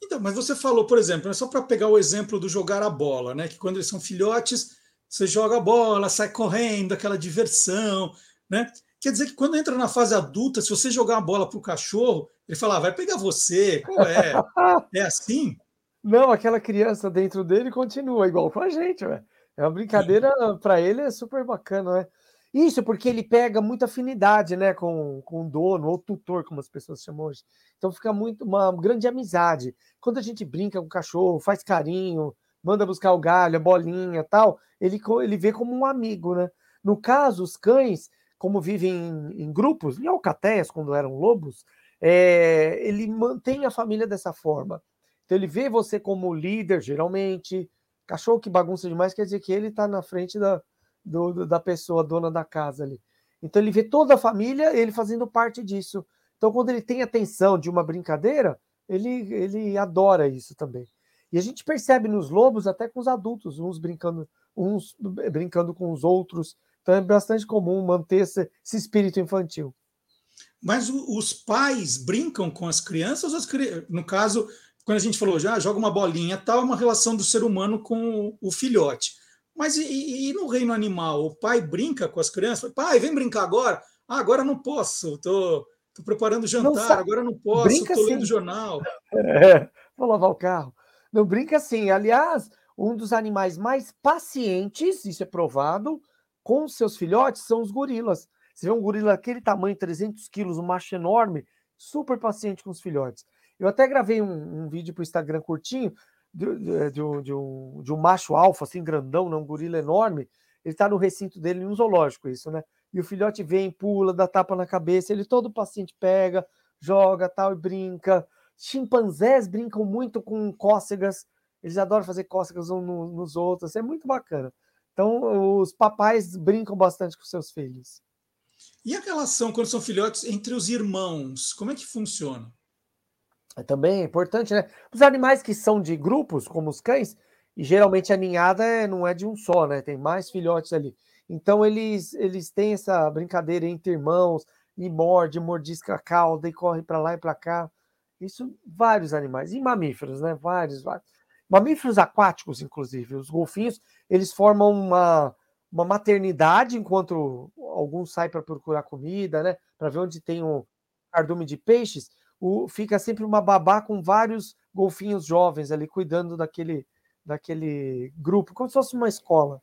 S1: Então, mas você falou, por exemplo, é só para pegar o exemplo do jogar a bola, né? Que quando eles são filhotes, você joga a bola, sai correndo, aquela diversão, né? Quer dizer que quando entra na fase adulta, se você jogar a bola para o cachorro, ele fala, ah, vai pegar você, qual é? <laughs> É assim?
S8: Não, aquela criança dentro dele continua igual com a gente, velho. É uma brincadeira <laughs> para ele é super bacana, né? Isso porque ele pega muita afinidade, né, com, com o dono ou tutor, como as pessoas chamam hoje. Então fica muito uma grande amizade. Quando a gente brinca com o cachorro, faz carinho, manda buscar o galho, a bolinha, tal, ele ele vê como um amigo, né? No caso, os cães como vivem em, em grupos, em alcateias, quando eram lobos, é, ele mantém a família dessa forma. Então ele vê você como líder, geralmente. Cachorro que bagunça demais quer dizer que ele está na frente da, do, da pessoa, dona da casa ali. Então ele vê toda a família, ele fazendo parte disso. Então quando ele tem atenção de uma brincadeira, ele, ele adora isso também. E a gente percebe nos lobos até com os adultos, uns brincando, uns brincando com os outros, então é bastante comum manter esse, esse espírito infantil.
S1: Mas os pais brincam com as crianças, as no caso, quando a gente falou já joga uma bolinha, tal, é uma relação do ser humano com o filhote. Mas e, e, no reino animal, o pai brinca com as crianças? Pai, vem brincar agora? Ah, agora não posso, tô, tô preparando jantar, não, agora não posso, brinca tô lendo jornal. <laughs>
S8: É, vou lavar o carro. Não brinca assim. Aliás, um dos animais mais pacientes, isso é provado, com seus filhotes são os gorilas. Você vê um gorila daquele tamanho, 300 quilos, um macho enorme, super paciente com os filhotes. Eu até gravei um, um vídeo para o Instagram curtinho de, de, de, um, de, um, de um macho alfa, assim, grandão, né, um gorila enorme. Ele está no recinto dele, em um zoológico, isso, né? E o filhote vem, pula, dá tapa na cabeça, ele todo paciente pega, joga tal e brinca. Chimpanzés brincam muito com cócegas, eles adoram fazer cócegas uns no, nos outros, é muito bacana. Então, os papais brincam bastante com seus filhos.
S1: E a relação, quando são filhotes, entre os irmãos, como é que funciona?
S8: É também importante, né? Os animais que são de grupos, como os cães, e geralmente a ninhada é, não é de um só, né? Tem mais filhotes ali. Então, eles, eles têm essa brincadeira entre irmãos, e morde, mordisca a cauda, e corre para lá e para cá. Isso, vários animais. E mamíferos, né? Vários, vários. Mamíferos aquáticos, inclusive. Os golfinhos, eles formam uma, uma maternidade enquanto alguns saem para procurar comida, né? Para ver onde tem um cardume de peixes. O, fica sempre uma babá com vários golfinhos jovens ali cuidando daquele, daquele grupo, como se fosse uma escola.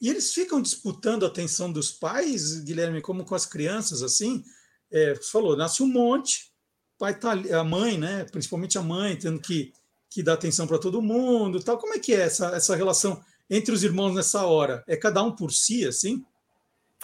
S1: E eles ficam disputando a atenção dos pais, Guilherme, como com as crianças, assim. É, você falou, nasce um monte, pai tá, a mãe, né? Principalmente a mãe, tendo que, que dar atenção para todo mundo, tal. Como é que é essa, essa relação entre os irmãos nessa hora? É cada um por si, assim?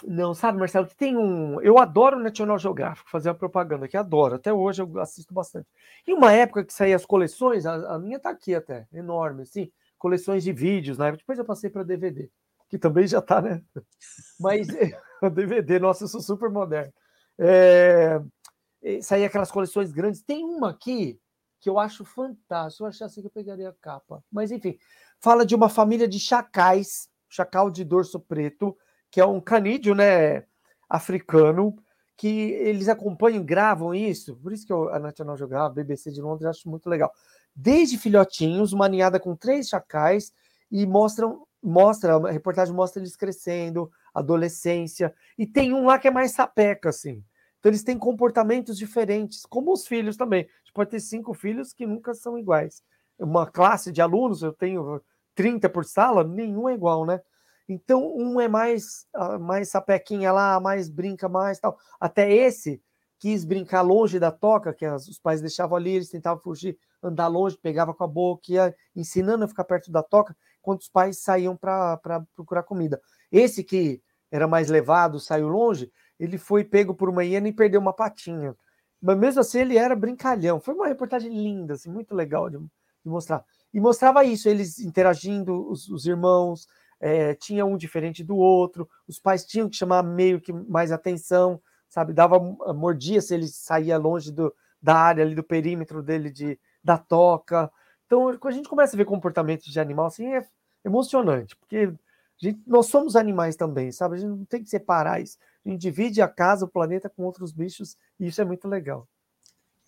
S8: Não, sabe, Marcelo, que tem um. Eu adoro o National Geographic, fazer a propaganda que adoro. Até hoje eu assisto bastante. Em uma época que saía as coleções, a, a minha tá aqui até, enorme, assim, coleções de vídeos, né? Depois eu passei para DVD, que também já tá, né? <laughs> Mas <laughs> DVD, nossa, eu sou super moderno. É, saía aquelas coleções grandes. Tem uma aqui que eu acho fantástico. Eu achasse que eu pegaria a capa. Mas enfim, fala de uma família de chacais, chacal de dorso preto, que é um canídeo, né, africano, que eles acompanham, gravam isso. Por isso que a National Geographic, a BBC de Londres, acho muito legal. Desde filhotinhos, uma ninhada com três chacais e mostram, mostra, a reportagem mostra eles crescendo, adolescência, e tem um lá que é mais sapeca, assim. Então eles têm comportamentos diferentes, como os filhos também. A gente pode ter cinco filhos que nunca são iguais. Uma classe de alunos, eu tenho 30 por sala, nenhum é igual, né? Então, um é mais, ah, mais sapequinha lá, mais brinca mais tal. Até esse quis brincar longe da toca, que os pais deixavam ali, eles tentavam fugir, andar longe, pegava com a boca, ia ensinando a ficar perto da toca, enquanto os pais saíam para procurar comida. Esse que era mais levado, saiu longe, ele foi pego por uma hiena e perdeu uma patinha. Mas mesmo assim ele era brincalhão. Foi uma reportagem linda, assim, muito legal de, de mostrar. E mostrava isso, eles interagindo, os, os irmãos, é, tinha um diferente do outro, os pais tinham que chamar meio que mais atenção, sabe? Dava mordia se ele saía longe do, da área ali, do perímetro dele de, da toca. Então, quando a gente começa a ver comportamentos de animal, assim, é emocionante, porque gente, nós somos animais também, sabe? A gente não tem que separar isso. A gente divide a casa, o planeta com outros bichos, e isso é muito legal.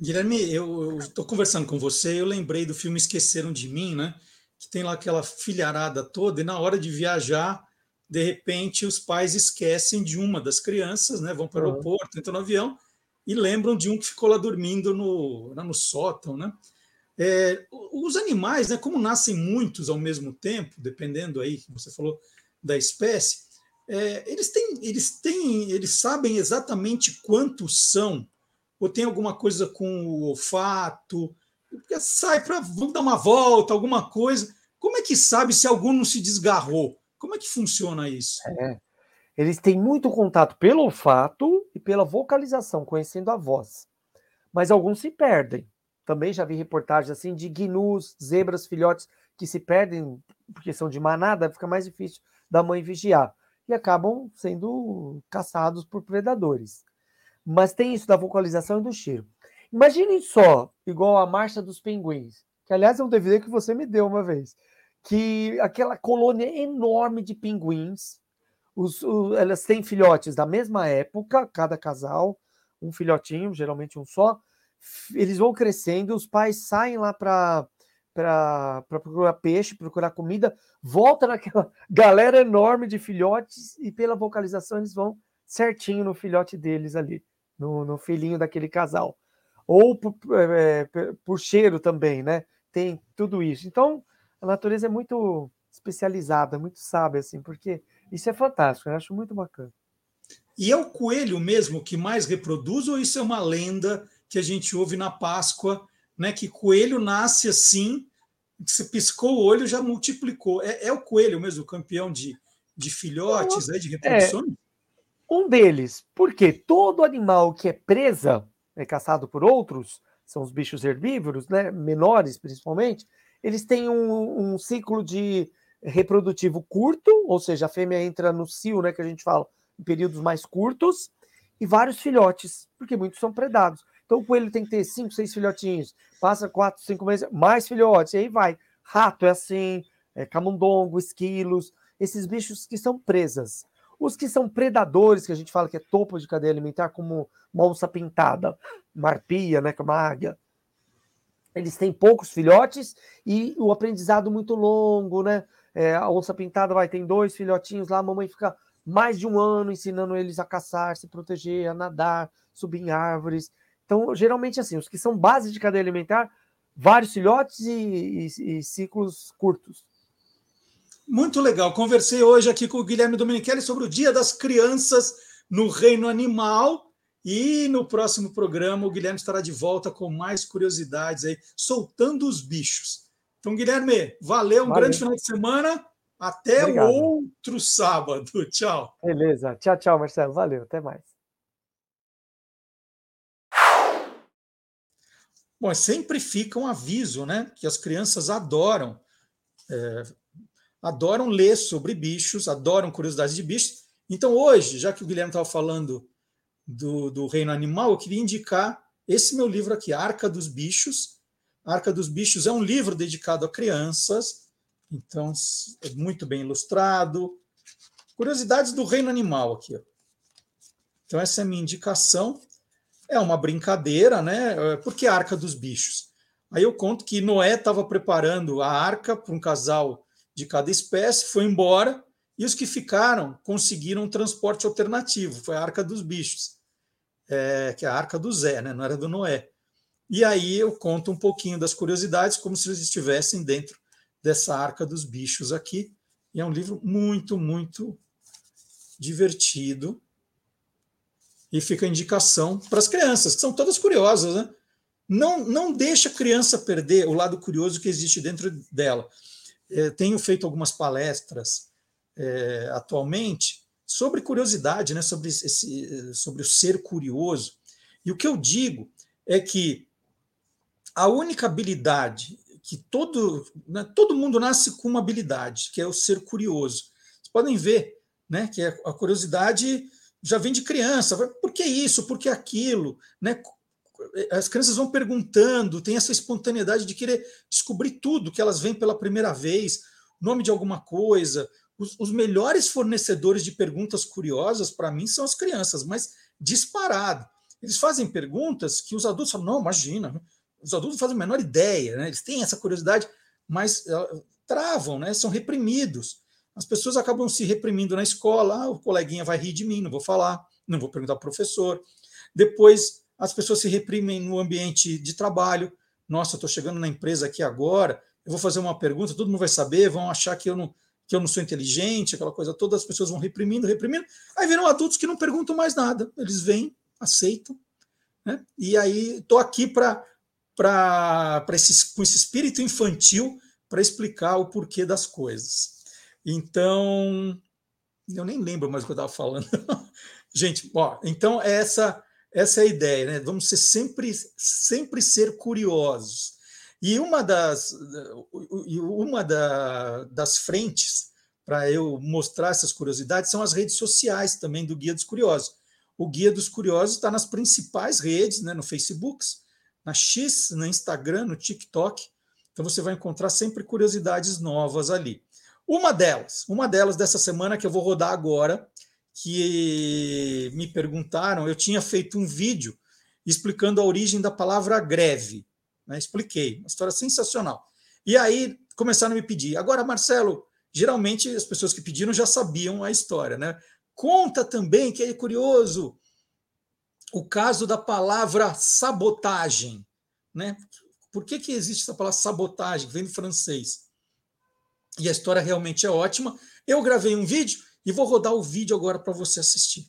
S1: Guilherme, eu estou conversando com você, eu lembrei do filme Esqueceram de Mim, né? Que tem lá aquela filharada toda, e na hora de viajar, de repente, os pais esquecem de uma das crianças, né? Vão para o aeroporto, entram no avião e lembram de um que ficou lá dormindo no, no sótão, né? É, os animais, né, como nascem muitos ao mesmo tempo, dependendo aí, você falou da espécie, é, eles têm, eles têm, eles sabem exatamente quantos são, ou tem alguma coisa com o olfato, sai para vamos dar uma volta, alguma coisa. Como é que sabe se algum não se desgarrou? Como é que funciona isso?
S8: É. Eles têm muito contato pelo olfato e pela vocalização, conhecendo a voz. Mas alguns se perdem. Também já vi reportagens assim de gnus, zebras, filhotes que se perdem porque são de manada, fica mais difícil da mãe vigiar e acabam sendo caçados por predadores. Mas tem isso da vocalização e do cheiro. Imaginem só, igual a Marcha dos Pinguins, que aliás é um DVD que você me deu uma vez, que aquela colônia enorme de pinguins, os, elas têm filhotes da mesma época, cada casal, um filhotinho, geralmente um só, eles vão crescendo, os pais saem lá para para procurar peixe, procurar comida, volta naquela <laughs> galera enorme de filhotes e pela vocalização eles vão certinho no filhote deles ali, no, no filhinho daquele casal. Ou por, é, por cheiro também, né? Tem tudo isso. Então, a natureza é muito especializada, muito sábia, assim, porque isso é fantástico, eu acho muito bacana.
S1: E é o coelho mesmo que mais reproduz, ou isso é uma lenda que a gente ouve na Páscoa, né? Que coelho nasce assim, se piscou o olho já multiplicou. É, é o coelho mesmo, o campeão de, de filhotes, né, de reprodução? É,
S8: um deles, porque todo animal que é presa, é caçado por outros, são os bichos herbívoros, né, menores principalmente, eles têm um, um ciclo de reprodutivo curto, ou seja, a fêmea entra no cio, né, que a gente fala, em períodos mais curtos, e vários filhotes, porque muitos são predados. Então o coelho tem que ter cinco, seis filhotinhos, passa quatro, cinco meses, mais filhotes, e aí vai. Rato é assim, é, camundongo, esquilos, esses bichos que são presas. Os que são predadores, que a gente fala que é topo de cadeia alimentar, como uma onça pintada, marpia, né, como a águia, eles têm poucos filhotes e o aprendizado muito longo, né? É, a onça pintada vai, tem dois filhotinhos lá, a mamãe fica mais de um ano ensinando eles a caçar, se proteger, a nadar, subir em árvores. Então, geralmente, assim, os que são base de cadeia alimentar, vários filhotes e, e, e ciclos curtos.
S1: Muito legal. Conversei hoje aqui com o Guilherme Domenichelli sobre o Dia das Crianças no Reino Animal. E no próximo programa o Guilherme estará de volta com mais curiosidades aí, soltando os bichos. Então, Guilherme, valeu, um valeu. grande final de semana. Até Obrigado. outro sábado. <laughs> Tchau.
S8: Beleza. Tchau, tchau, Marcelo. Valeu. Até mais.
S1: Bom, sempre fica um aviso, né? Que as crianças adoram, é, adoram ler sobre bichos, adoram curiosidades de bichos. Então, hoje, já que o Guilherme estava falando do, do reino animal, eu queria indicar esse meu livro aqui, Arca dos Bichos. Arca dos Bichos é um livro dedicado a crianças, então é muito bem ilustrado. Curiosidades do reino animal aqui. Ó. Então, essa é a minha indicação é uma brincadeira, né? É, Porque a arca dos bichos. Aí eu conto que Noé estava preparando a arca para um casal de cada espécie, foi embora, e os que ficaram conseguiram um transporte alternativo, foi a arca dos bichos, é, que é a arca do Zé, né? não era do Noé. E aí eu conto um pouquinho das curiosidades, como se eles estivessem dentro dessa arca dos bichos aqui. E é um livro muito, muito divertido e fica a indicação para as crianças, que são todas curiosas, né? Não, não deixa a criança perder o lado curioso que existe dentro dela. É, tenho feito algumas palestras é, atualmente sobre curiosidade, né? sobre, esse, sobre o ser curioso. E o que eu digo é que a única habilidade que todo, né, todo mundo nasce com uma habilidade, que é o ser curioso. Vocês podem ver né, que a curiosidade já vem de criança. Por que isso? Por que aquilo? Né? As crianças vão perguntando, tem essa espontaneidade de querer descobrir tudo que elas veem pela primeira vez, nome de alguma coisa. Os, os melhores fornecedores de perguntas curiosas, para mim, são as crianças, mas disparado. eles fazem perguntas que os adultos falam, não, imagina, os adultos fazem a menor ideia, né? eles têm essa curiosidade, mas uh, travam, né? são reprimidos. As pessoas acabam se reprimindo na escola, ah, o coleguinha vai rir de mim, não vou falar, não vou perguntar ao professor. Depois, as pessoas se reprimem no ambiente de trabalho. Nossa, estou chegando na empresa aqui agora, eu vou fazer uma pergunta, todo mundo vai saber, vão achar que eu não, que eu não sou inteligente, aquela coisa toda, as pessoas vão reprimindo, reprimindo. Aí viram adultos que não perguntam mais nada, eles vêm, aceitam, né? e aí estou aqui para com esse espírito infantil para explicar o porquê das coisas. Então, eu nem lembro mais o que eu estava falando. <laughs> Gente, ó, então essa essa é a ideia, né? Vamos ser sempre sempre ser curiosos. E uma das uma da, das frentes para eu mostrar essas curiosidades são as redes sociais também do Guia dos Curiosos. O Guia dos Curiosos está nas principais redes, né, no Facebook, na X, no Instagram, no TikTok. Então você vai encontrar sempre curiosidades novas ali. Uma delas, uma delas dessa semana que eu vou rodar agora, que me perguntaram, eu tinha feito um vídeo explicando a origem da palavra greve. Né? Expliquei, uma história sensacional. E aí começaram a me pedir. Agora, Marcelo, geralmente as pessoas que pediram já sabiam a história, né? Conta também, que é curioso, o caso da palavra sabotagem. Né? Por que, que existe essa palavra sabotagem, vem do francês? E a história realmente é ótima. Eu gravei um vídeo e vou rodar o vídeo agora para você assistir.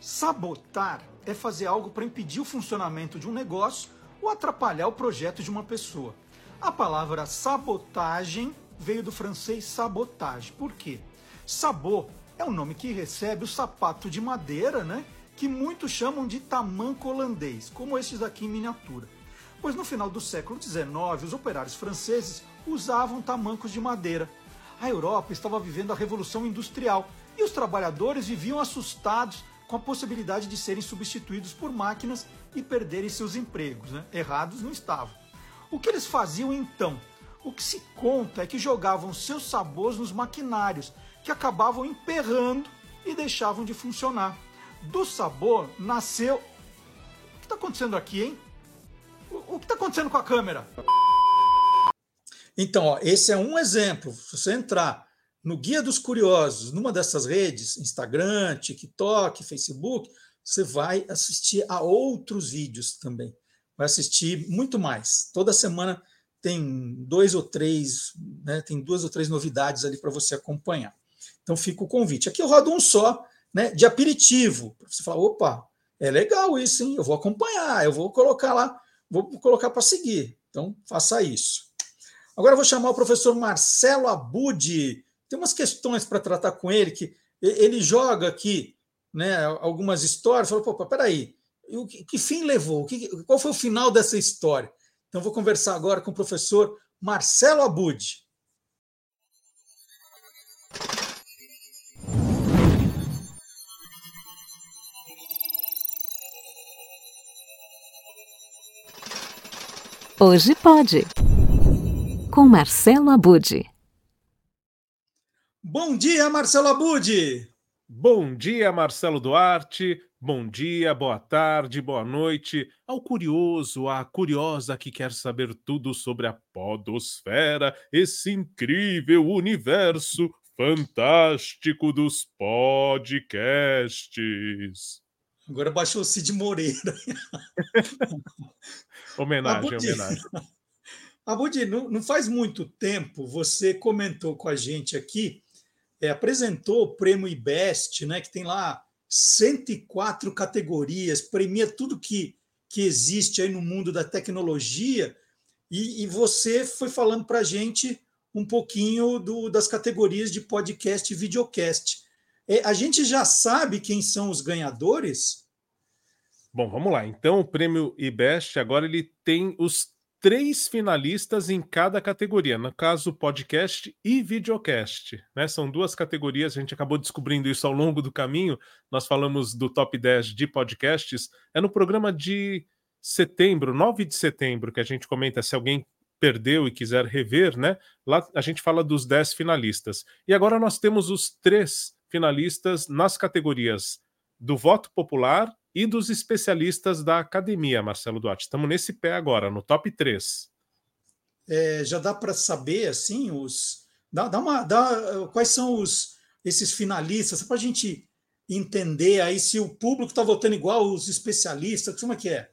S1: Sabotar é fazer algo para impedir o funcionamento de um negócio ou atrapalhar o projeto de uma pessoa. A palavra sabotagem veio do francês sabotage. Por quê? Sabot é o nome que recebe o sapato de madeira, né? Que muitos chamam de tamanco holandês, como estes aqui em miniatura. Pois no final do século XIX, os operários franceses usavam tamancos de madeira. A Europa estava vivendo a Revolução Industrial e os trabalhadores viviam assustados com a possibilidade de serem substituídos por máquinas e perderem seus empregos. Né? Errados não estavam. O que eles faziam então? O que se conta é que jogavam seus sabores nos maquinários que acabavam emperrando e deixavam de funcionar. Do sabor nasceu. O que está acontecendo aqui, hein? O que está acontecendo com a câmera? Então, ó, esse é um exemplo. Se você entrar no Guia dos Curiosos, numa dessas redes, Instagram, TikTok, Facebook, você vai assistir a outros vídeos também. Vai assistir muito mais. Toda semana tem dois ou três, né, tem duas ou três novidades ali para você acompanhar. Então fica o convite. Aqui eu rodo um só, né, de aperitivo. Você fala, opa, é legal isso, hein? Eu vou acompanhar, eu vou colocar lá, vou colocar para seguir. Então faça isso. Agora vou chamar o professor Marcelo Abudi. Tem umas questões para tratar com ele que ele joga aqui, né, algumas histórias. Fala, pô, peraí, o que, que fim levou? Que, qual foi o final dessa história? Então vou conversar agora com o professor Marcelo Abudi.
S9: Hoje pode. Com Marcelo Abude.
S1: Bom dia, Marcelo Abude.
S10: Bom dia, Marcelo Duarte. Bom dia, boa tarde, boa noite ao curioso, à curiosa que quer saber tudo sobre a podosfera, esse incrível universo fantástico dos podcasts.
S1: Agora baixou o Cid Moreira.
S10: homenagem, homenagem.
S1: Abudi, não, não faz muito tempo você comentou com a gente aqui, é, apresentou o prêmio IBEST, né, que tem lá 104 categorias, premia tudo que, que existe aí no mundo da tecnologia, e, e você foi falando para a gente um pouquinho do, das categorias de podcast e videocast. É, a gente já sabe quem são os ganhadores?
S10: Bom, vamos lá. Então, o prêmio IBEST agora ele tem os três finalistas em cada categoria, no caso, podcast e videocast. Né? São duas categorias, a gente acabou descobrindo isso ao longo do caminho. Nós falamos do top 10 de podcasts. É no programa de setembro, 9 de setembro, que a gente comenta se alguém perdeu e quiser rever, né? Lá a gente fala dos 10 finalistas. E agora nós temos os três finalistas nas categorias do voto popular e dos especialistas da academia, Marcelo Duarte. Estamos nesse pé agora, no top 3.
S1: É, já dá para saber assim os. Dá, dá uma, dá, quais são os esses finalistas, para a gente entender aí se o público está votando igual os especialistas, como é que é?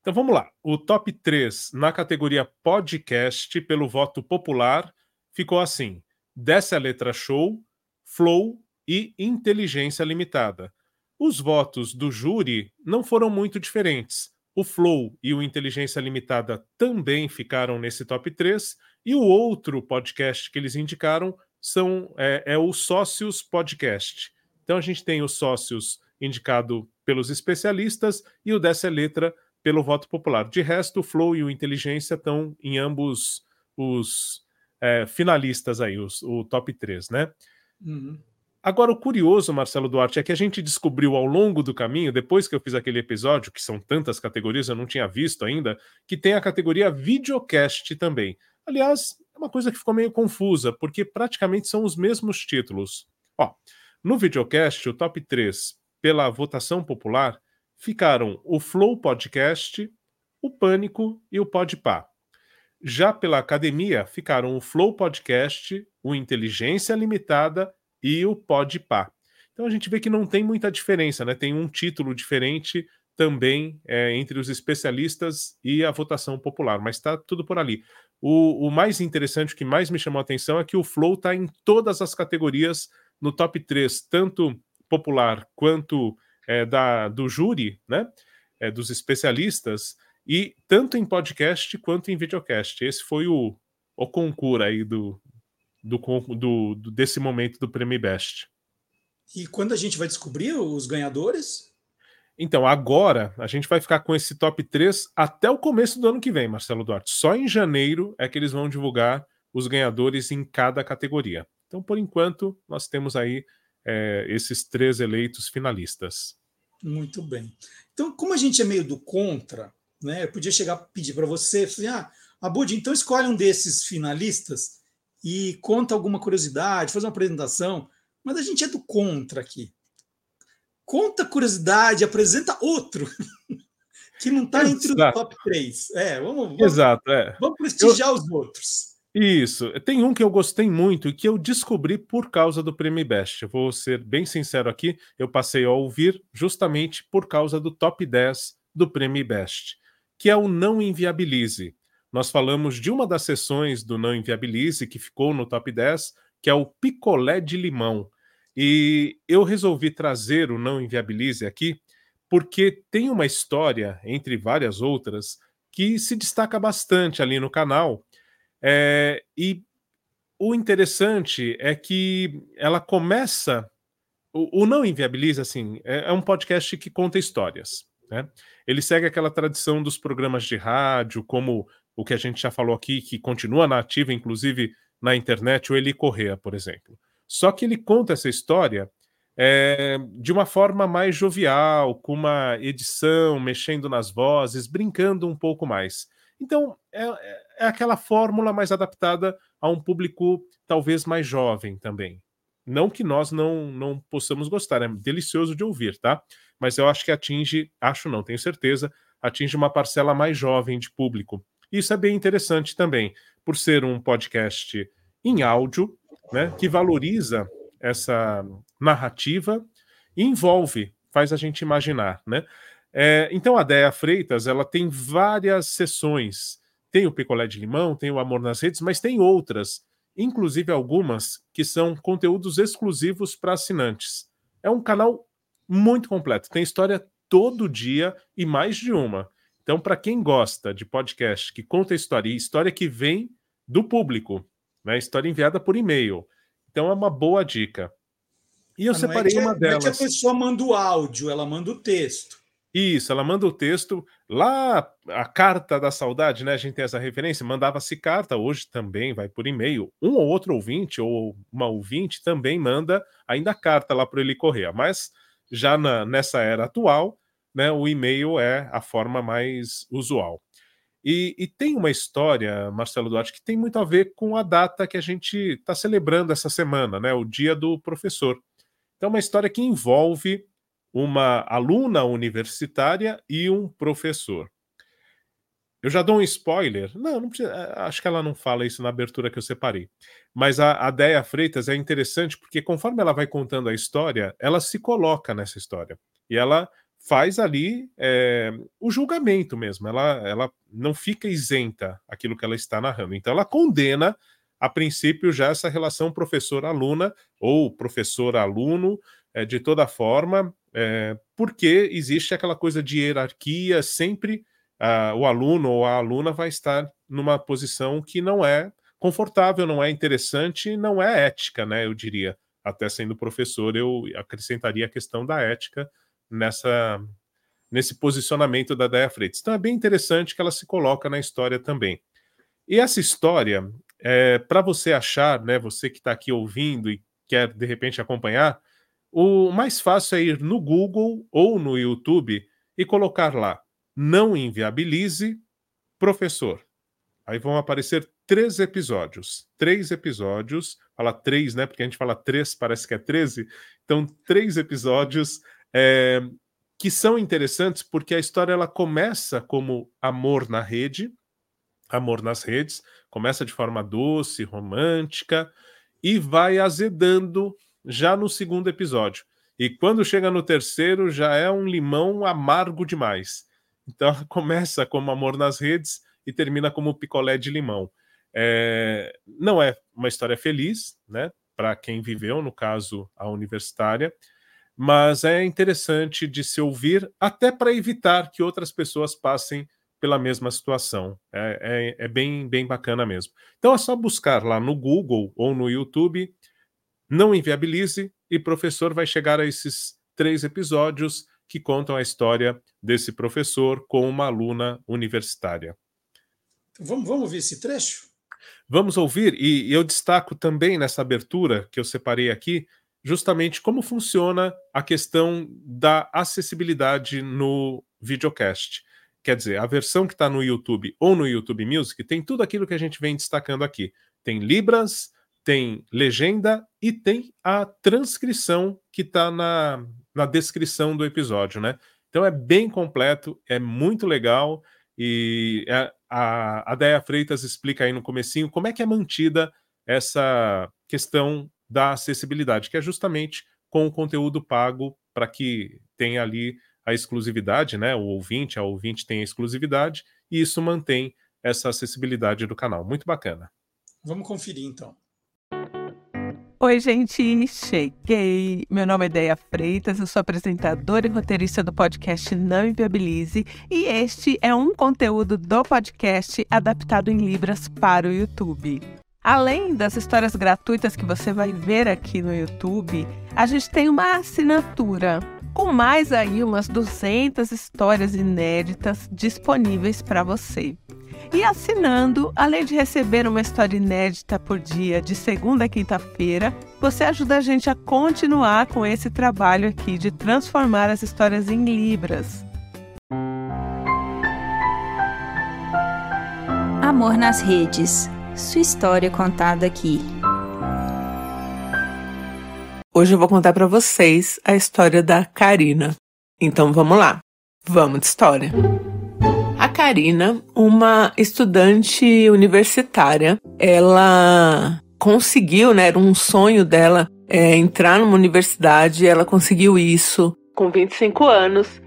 S10: Então vamos lá. O top 3 na categoria podcast, pelo voto popular, ficou assim: Desce a letra show, flow e inteligência limitada. Os votos do júri não foram muito diferentes. O Flow e o Inteligência Limitada também ficaram nesse top 3, e o outro podcast que eles indicaram são é, é o Sócios Podcast. Então a gente tem os sócios indicado pelos especialistas e o dessa letra pelo voto popular. De resto, o Flow e o Inteligência estão em ambos os é, finalistas aí, os, o top 3, né? Uhum. Agora, o curioso, Marcelo Duarte, é que a gente descobriu ao longo do caminho, depois que eu fiz aquele episódio, que são tantas categorias, eu não tinha visto ainda, que tem a categoria videocast também. Aliás, é uma coisa que ficou meio confusa, porque praticamente são os mesmos títulos. Ó, no videocast, o top 3, pela votação popular, ficaram o Flow Podcast, o Pânico e o Podpah. Já pela academia, ficaram o Flow Podcast, o Inteligência Limitada e o Podpah. Então a gente vê que não tem muita diferença, né? Tem um título diferente também é, entre os especialistas e a votação popular, mas está tudo por ali. O, o, mais interessante, o que mais me chamou a atenção é que o Flow está em todas as categorias no top 3, tanto popular quanto é, da, do júri, né? É, dos especialistas, e tanto em podcast quanto em videocast. Esse foi o, o concurso aí do, do, do, do, desse momento do Prêmio Best.
S1: E quando a gente vai descobrir os ganhadores?
S10: Então, agora a gente vai ficar com esse top 3 até o começo do ano que vem, Marcelo Duarte. Só em janeiro é que eles vão divulgar os ganhadores em cada categoria. Então, por enquanto, nós temos aí é, esses três eleitos finalistas.
S1: Muito bem. Então, como a gente é meio do contra, né? Eu podia chegar pedir para você, assim, ah, Abud, então escolhe um desses finalistas e conta alguma curiosidade, faz uma apresentação, mas a gente é do contra aqui. Conta curiosidade, apresenta outro <laughs> que não está entre os top 3. É, vamos, vamos,
S10: Exato, é.
S1: vamos prestigiar Eu... os outros.
S10: Isso. Tem um que eu gostei muito e que eu descobri por causa do Prêmio Best. Eu vou ser bem sincero aqui, eu passei a ouvir justamente por causa do top 10 do Prêmio Best, que é o Não Inviabilize nós falamos de uma das sessões do Não Inviabilize, que ficou no top 10, que é o picolé de limão. E eu resolvi trazer o Não Inviabilize aqui, porque tem uma história, entre várias outras, que se destaca bastante ali no canal. É, e o interessante é que ela começa. O, o Não Inviabilize, assim, é, é um podcast que conta histórias. Né? Ele segue aquela tradição dos programas de rádio, como o que a gente já falou aqui, que continua na ativa, inclusive na internet, o Eli Correa, por exemplo. Só que ele conta essa história é, de uma forma mais jovial, com uma edição, mexendo nas vozes, brincando um pouco mais. Então, é, é aquela fórmula mais adaptada a um público talvez mais jovem também. Não que nós não, não possamos gostar, é delicioso de ouvir, tá? Mas eu acho que atinge, acho não, tenho certeza, atinge uma parcela mais jovem de público. Isso é bem interessante também, por ser um podcast em áudio, né, que valoriza essa narrativa e envolve, faz a gente imaginar, né? É, então a Déia Freitas ela tem várias sessões. Tem o picolé de limão, tem o amor nas redes, mas tem outras, inclusive algumas que são conteúdos exclusivos para assinantes. É um canal muito completo, tem história todo dia e mais de uma. Então, para quem gosta de podcast que conta história e história que vem do público, né? História enviada por e-mail. Então é uma boa dica. E eu ah, separei é uma delas. Não é
S1: que a pessoa manda o áudio, ela manda o texto.
S10: Isso, ela manda o texto. Lá, a carta da saudade, né? A gente tem essa referência. Mandava-se carta, hoje também vai por e-mail. Um ou outro ouvinte, ou uma ouvinte, também manda ainda carta lá para ele correr. Mas já na, nessa era atual, né, o e-mail é a forma mais usual. E, e, tem uma história, Marcelo Duarte, que tem muito a ver com a data que a gente está celebrando essa semana, né, o Dia do Professor. Então, uma história que envolve uma aluna universitária e um professor. Eu já dou um spoiler. Não, não precisa, é, acho que ela não fala isso na abertura que eu separei. Mas a, a Deia Freitas é interessante porque conforme ela vai contando a história, ela se coloca nessa história. E ela faz ali é, o julgamento mesmo. Ela, ela não fica isenta aquilo que ela está narrando. Então ela condena, a princípio, já essa relação professor-aluna ou professor-aluno, é, de toda forma, é, porque existe aquela coisa de hierarquia sempre uh, o aluno ou a aluna vai estar numa posição que não é confortável, não é interessante, não é ética, né? Eu diria. Até sendo professor, eu acrescentaria a questão da ética nessa nesse posicionamento da Deia Freitas. Então é bem interessante que ela se coloca na história também. E essa história, é, para você achar, né, você que está aqui ouvindo e quer de repente acompanhar, o mais fácil é ir no Google ou no YouTube e colocar lá não inviabilize professor. Aí vão aparecer três episódios. Três episódios. Fala três, né? Porque a gente fala três, parece que é treze. Então, três episódios é, que são interessantes porque a história ela começa como amor na rede, amor nas redes, começa de forma doce, romântica e vai azedando já no segundo episódio. E quando chega no terceiro, já é um limão amargo demais. Então começa como Amor nas Redes e termina como Picolé de Limão. É, não é uma história feliz, né? Para quem viveu, no caso, a universitária, mas é interessante de se ouvir, até para evitar que outras pessoas passem pela mesma situação. É, é, é, bem, bem bacana mesmo. Então é só buscar lá no Google ou no YouTube, não inviabilize, e professor vai chegar a esses três episódios que contam a história desse professor com uma aluna universitária.
S1: Vamos, vamos ouvir esse trecho?
S10: Vamos ouvir, e eu destaco também nessa abertura que eu separei aqui, justamente como funciona a questão da acessibilidade no videocast. Quer dizer, a versão que está no YouTube ou no YouTube Music tem tudo aquilo que a gente vem destacando aqui. Tem Libras, tem legenda e tem a transcrição que está na, na descrição do episódio, né? Então é bem completo, é muito legal e é, a, a Deia Freitas explica aí no comecinho como é que é mantida essa questão da acessibilidade, que é justamente com o conteúdo pago para que tenha ali a exclusividade, né? O ouvinte, a ouvinte tem a exclusividade e isso mantém essa acessibilidade do canal. Muito bacana.
S1: Vamos conferir então.
S11: Oi, gente, cheguei. Meu nome é Deia Freitas, eu sou apresentadora e roteirista do podcast Não Inviabilize e este é um conteúdo do podcast adaptado em Libras para o YouTube. Além das histórias gratuitas que você vai ver aqui no YouTube, a gente tem uma assinatura com mais aí umas 200 histórias inéditas disponíveis para você. E assinando, além de receber uma história inédita por dia, de segunda a quinta-feira, você ajuda a gente a continuar com esse trabalho aqui de transformar as histórias em Libras.
S12: Amor nas redes. Sua história contada aqui.
S11: Hoje eu vou contar para vocês a história da Karina. Então vamos lá. Vamos de história. A Karina, uma estudante universitária, ela conseguiu, né, era um sonho dela é, entrar numa universidade, ela conseguiu isso com 25 anos.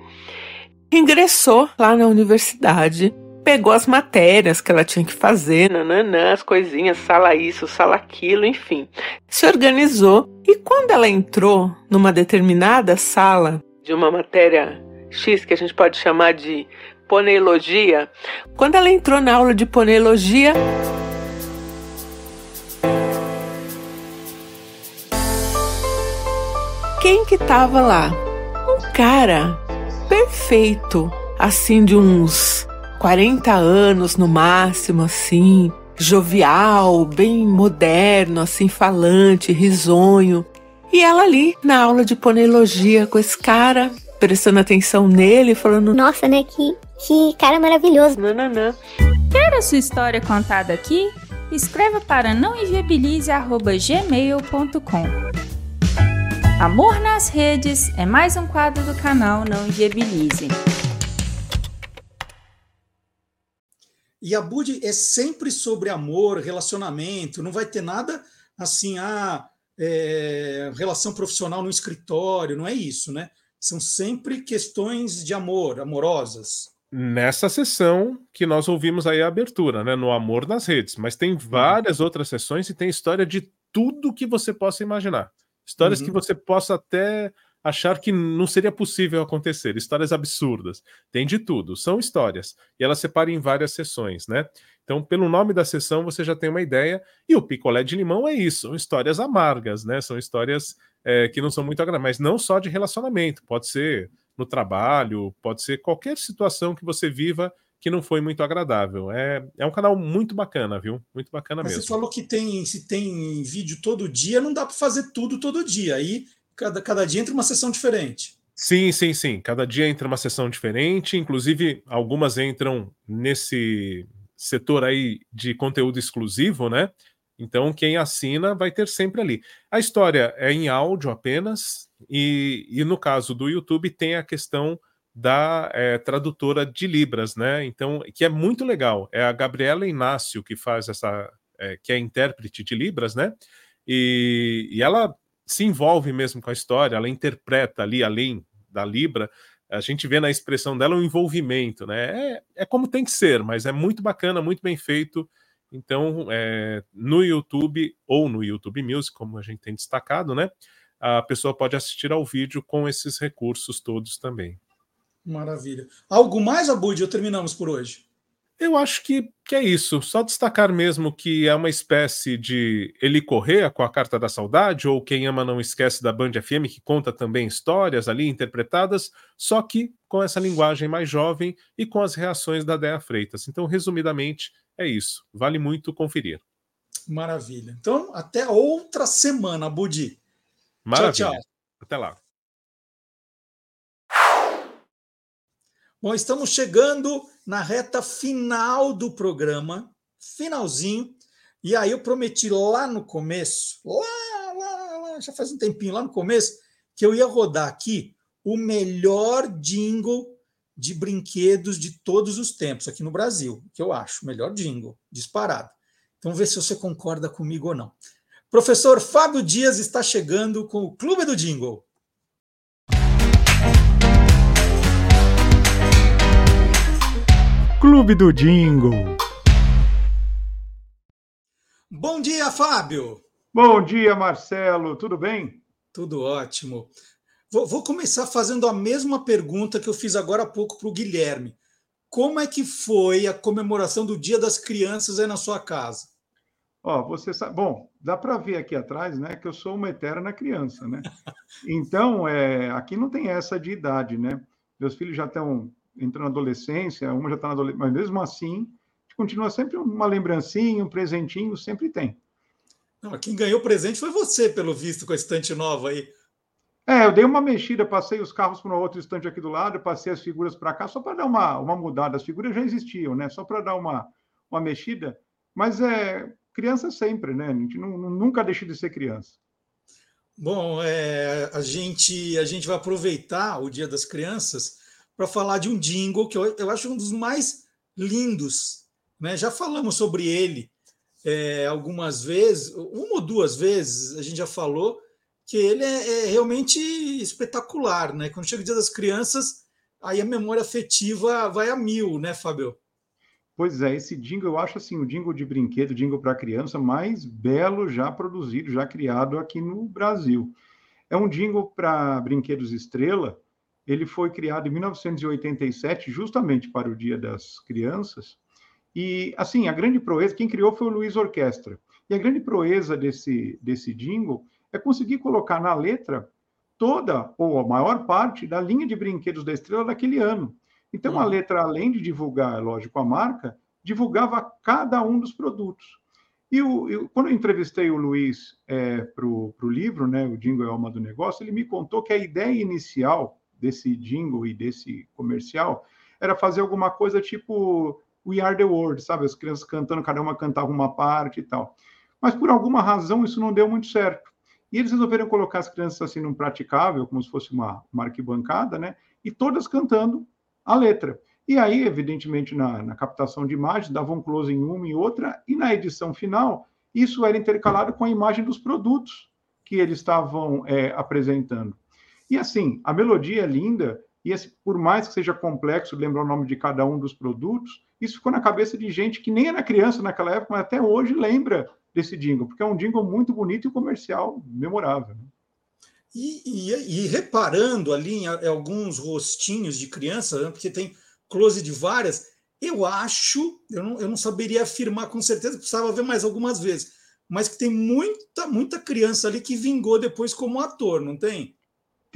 S11: Ingressou lá na universidade, pegou as matérias que ela tinha que fazer, nananã, as coisinhas, sala isso, sala aquilo, enfim. Se organizou e quando ela entrou numa determinada sala de uma matéria X, que a gente pode chamar de poneologia. Quando ela entrou na aula de poneologia, quem que tava lá? Um cara perfeito, assim de uns 40 anos no máximo, assim, jovial, bem moderno, assim, falante, risonho. E ela ali na aula de poneologia com esse cara, prestando atenção nele, falando:
S13: Nossa, né? Que que cara maravilhoso.
S11: Nananã.
S12: Quer a sua história contada aqui? Escreva para nãoenviabilize.gmail.com Amor nas Redes é mais um quadro do canal Não Inviabilize.
S1: E a Bud é sempre sobre amor, relacionamento, não vai ter nada assim, ah, é, relação profissional no escritório, não é isso, né? São sempre questões de amor, amorosas.
S10: Nessa sessão que nós ouvimos aí a abertura, né? No Amor nas Redes. Mas tem várias uhum. outras sessões e tem história de tudo que você possa imaginar. Histórias uhum. que você possa até achar que não seria possível acontecer, histórias absurdas. Tem de tudo, são histórias. E elas separam em várias sessões, né? Então, pelo nome da sessão, você já tem uma ideia. E o picolé de limão é isso, são histórias amargas, né? São histórias é, que não são muito agradáveis, mas não só de relacionamento, pode ser no trabalho, pode ser qualquer situação que você viva que não foi muito agradável. É, é um canal muito bacana, viu? Muito bacana
S1: Mas
S10: mesmo.
S1: Você falou que tem, se tem vídeo todo dia, não dá para fazer tudo todo dia. Aí cada, cada dia entra uma sessão diferente.
S10: Sim, sim, sim. Cada dia entra uma sessão diferente. Inclusive, algumas entram nesse setor aí de conteúdo exclusivo, né? Então, quem assina vai ter sempre ali. A história é em áudio apenas, e, e no caso do YouTube tem a questão da é, tradutora de Libras, né? Então, que é muito legal. É a Gabriela Inácio que faz essa, é, que é intérprete de Libras, né? E, e ela se envolve mesmo com a história, ela interpreta ali, além da Libra, a gente vê na expressão dela um envolvimento, né? É, é como tem que ser, mas é muito bacana, muito bem feito. Então, é, no YouTube ou no YouTube Music, como a gente tem destacado, né? A pessoa pode assistir ao vídeo com esses recursos todos também.
S1: Maravilha. Algo mais, Abud, ou terminamos por hoje?
S10: Eu acho que, que é isso. Só destacar mesmo que é uma espécie de Ele Correa com a Carta da Saudade, ou Quem Ama Não Esquece da Band FM, que conta também histórias ali interpretadas, só que com essa linguagem mais jovem e com as reações da Dea Freitas. Então, resumidamente, é isso. Vale muito conferir.
S1: Maravilha. Então, até outra semana, Budi.
S10: Maravilha. Tchau, tchau. Até lá.
S1: Bom, estamos chegando na reta final do programa, finalzinho. E aí eu prometi lá no começo, lá, lá, lá, já faz um tempinho, lá no começo, que eu ia rodar aqui o melhor jingle de brinquedos de todos os tempos aqui no Brasil, que eu acho, o melhor jingle, disparado. Então, vamos ver se você concorda comigo ou não. Professor Fábio Dias está chegando com o Clube do Jingle.
S14: Clube do Jingle.
S1: Bom dia, Fábio.
S14: Bom dia, Marcelo. Tudo bem?
S1: Tudo ótimo. Vou, vou começar fazendo a mesma pergunta que eu fiz agora há pouco para o Guilherme. Como é que foi a comemoração do Dia das Crianças aí na sua casa?
S14: Ó, você sabe, bom, dá para ver aqui atrás, né, que eu sou uma eterna criança, né? <laughs> Então, é, aqui não tem essa de idade, né? Meus filhos já estão entrou na adolescência, uma já está na adolescência, mas mesmo assim, continua sempre uma lembrancinha, um presentinho, sempre tem.
S1: Não, quem ganhou presente foi você, pelo visto, com a estante nova aí.
S14: É, eu dei uma mexida, passei os carros para um outro estante aqui do lado, passei as figuras para cá, só para dar uma, uma mudada. As figuras já existiam, né? Só para dar uma, uma mexida. Mas é criança sempre, né? A gente não, nunca deixa de ser criança.
S1: Bom, é, a, gente, a gente vai aproveitar o Dia das Crianças para falar de um jingle que eu, eu acho um dos mais lindos. Né? Já falamos sobre ele é, algumas vezes, uma ou duas vezes a gente já falou que ele é, é, realmente espetacular. Né? Quando chega o Dia das Crianças, aí a memória afetiva vai a mil, né, Fábio?
S14: Pois é, esse jingle eu acho assim, o jingle de brinquedo, jingle para criança mais belo já produzido, já criado aqui no Brasil. É um jingle para brinquedos estrela, ele foi criado em 1987, justamente para o Dia das Crianças. E, assim, a grande proeza, quem criou foi o Luiz Orquestra. E a grande proeza desse, desse jingle é conseguir colocar na letra toda, ou a maior parte, da linha de brinquedos da estrela daquele ano. Então, a uhum. letra, além de divulgar, lógico, a marca, divulgava cada um dos produtos. E o, eu, quando eu entrevistei o Luiz é, para o livro, né, o Jingle é Alma do Negócio, ele me contou que a ideia inicial desse jingle e desse comercial era fazer alguma coisa tipo We Are the World, sabe? As crianças cantando, cada uma cantava uma parte e tal. Mas por alguma razão isso não deu muito certo. E eles resolveram colocar as crianças assim num praticável, como se fosse uma, uma arquibancada, né? E todas cantando a letra. E aí, evidentemente, na, na captação de imagens, davam um close em uma e outra, e na edição final, isso era intercalado com a imagem dos produtos que eles estavam é, apresentando. E assim, a melodia é linda, e por mais que seja complexo lembrar o nome de cada um dos produtos, isso ficou na cabeça de gente que nem era criança naquela época, mas até hoje lembra desse jingle, porque é um jingle muito bonito e comercial memorável. Né?
S1: E, e, e, reparando ali em alguns rostinhos de criança, né, porque tem close de várias, eu acho, eu não, eu não saberia afirmar com certeza, precisava ver mais algumas vezes, mas que tem muita, muita criança ali que vingou depois como ator, não tem?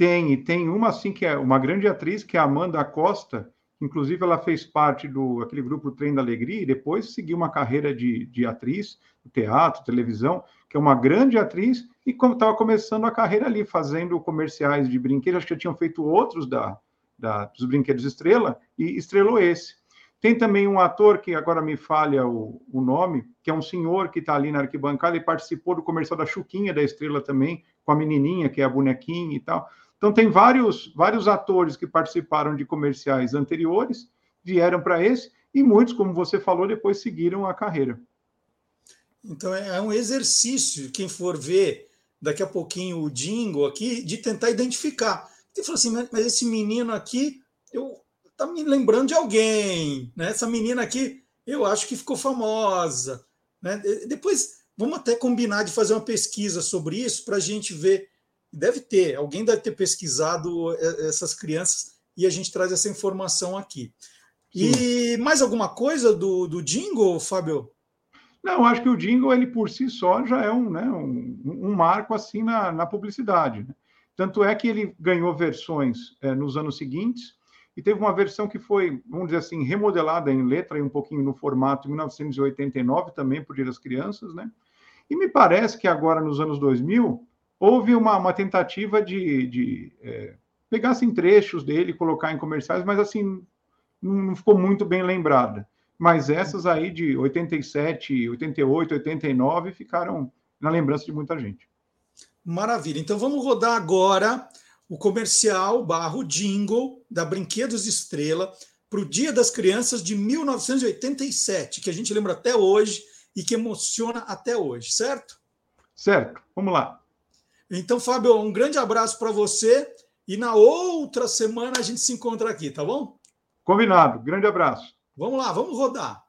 S14: Tem, e tem uma assim que é uma grande atriz, que é a Amanda Costa, inclusive ela fez parte do aquele grupo Trem da Alegria e depois seguiu uma carreira de, de atriz, teatro, televisão, que é uma grande atriz e estava começando a carreira ali, fazendo comerciais de brinquedos, acho que já tinham feito outros da, da, dos Brinquedos Estrela, e estrelou esse. Tem também um ator que agora me falha o, o nome, que é um senhor que está ali na arquibancada e participou do comercial da Chuquinha da Estrela também, com a menininha, que é a bonequinha e tal. Então, tem vários, vários atores que participaram de comerciais anteriores, vieram para esse, e muitos, como você falou, depois seguiram a carreira.
S1: Então, é um exercício, quem for ver daqui a pouquinho o jingle aqui, de tentar identificar. Ele falou assim, mas esse menino aqui, eu tá me lembrando de alguém, né? Essa menina aqui, eu acho que ficou famosa, né? Depois vamos até combinar de fazer uma pesquisa sobre isso para a gente ver. Deve ter, alguém deve ter pesquisado essas crianças e a gente traz essa informação aqui. Sim. E mais alguma coisa do, do jingle, Fábio?
S14: Não, acho que o jingle, ele por si só já é um, né, um, um marco assim na, na publicidade. Né? Tanto é que ele ganhou versões é, nos anos seguintes, e teve uma versão que foi, vamos dizer assim, remodelada em letra e um pouquinho no formato em 1989, também por Dia das Crianças, né? E me parece que agora, nos anos 2000, houve uma, uma tentativa de, de é, pegar assim, trechos dele e colocar em comerciais, mas assim, não ficou muito bem lembrada. Mas essas aí de 87, 88, 89 ficaram na lembrança de muita gente.
S1: Maravilha. Então vamos rodar agora o comercial barro jingle da Brinquedos Estrela para o Dia das Crianças de 1987, que a gente lembra até hoje e que emociona até hoje, certo?
S14: Certo. Vamos lá.
S1: Então, Fábio, um grande abraço para você e na outra semana a gente se encontra aqui, tá bom?
S14: Combinado. Grande abraço.
S1: Vamos lá, vamos rodar.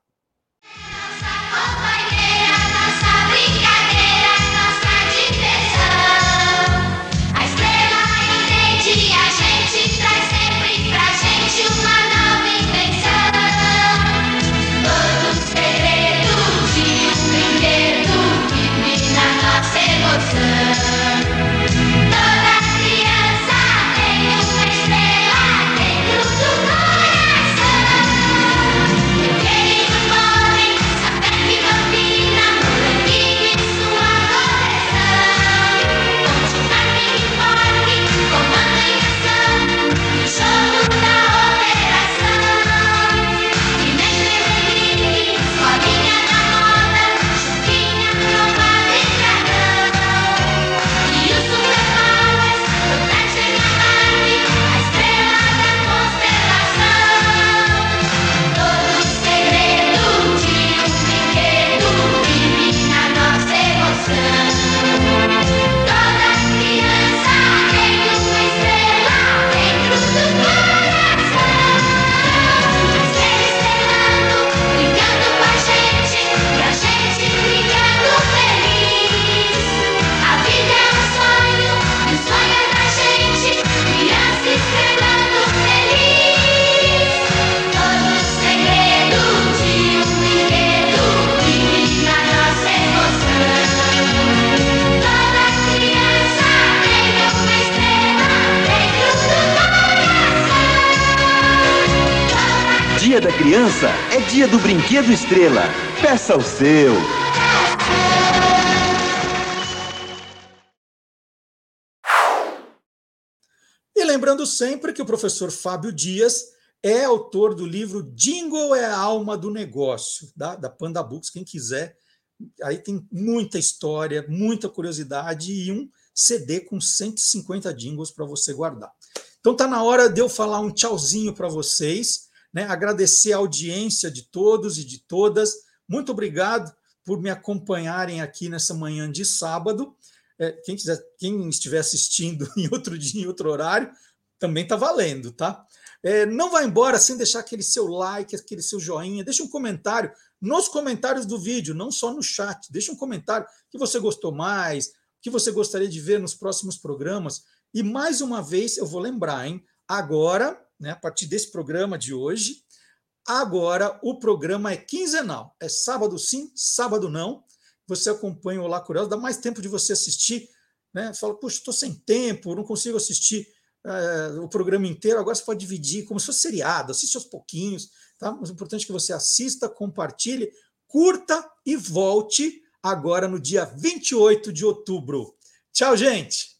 S15: Criança é dia do Brinquedo Estrela. Peça o seu.
S1: E lembrando sempre que o professor Fábio Dias é autor do livro Jingle é a alma do negócio, da, da Panda Books, quem quiser. Aí tem muita história, muita curiosidade e um CD com 150 jingles para você guardar. Então tá na hora de eu falar um tchauzinho para vocês, né? Agradecer a audiência de todos e de todas. Muito obrigado por me acompanharem aqui nessa manhã de sábado. É, quem, quiser, quem estiver assistindo <laughs> em outro dia, em outro horário, também está valendo, tá? É, não vá embora sem deixar aquele seu like, aquele seu joinha, deixa um comentário nos comentários do vídeo, não só no chat. Deixa um comentário que você gostou mais, que você gostaria de ver nos próximos programas. E mais uma vez eu vou lembrar, hein? Agora, né, a partir desse programa de hoje, agora o programa é quinzenal. É sábado sim, sábado não. Você acompanha o Olá Curioso, dá mais tempo de você assistir. Né? Fala, puxa, estou sem tempo, não consigo assistir é, o programa inteiro. Agora você pode dividir como se fosse seriado, assiste aos pouquinhos. Tá? Mas o importante é que você assista, compartilhe, curta e volte agora no dia 28 de outubro. Tchau, gente!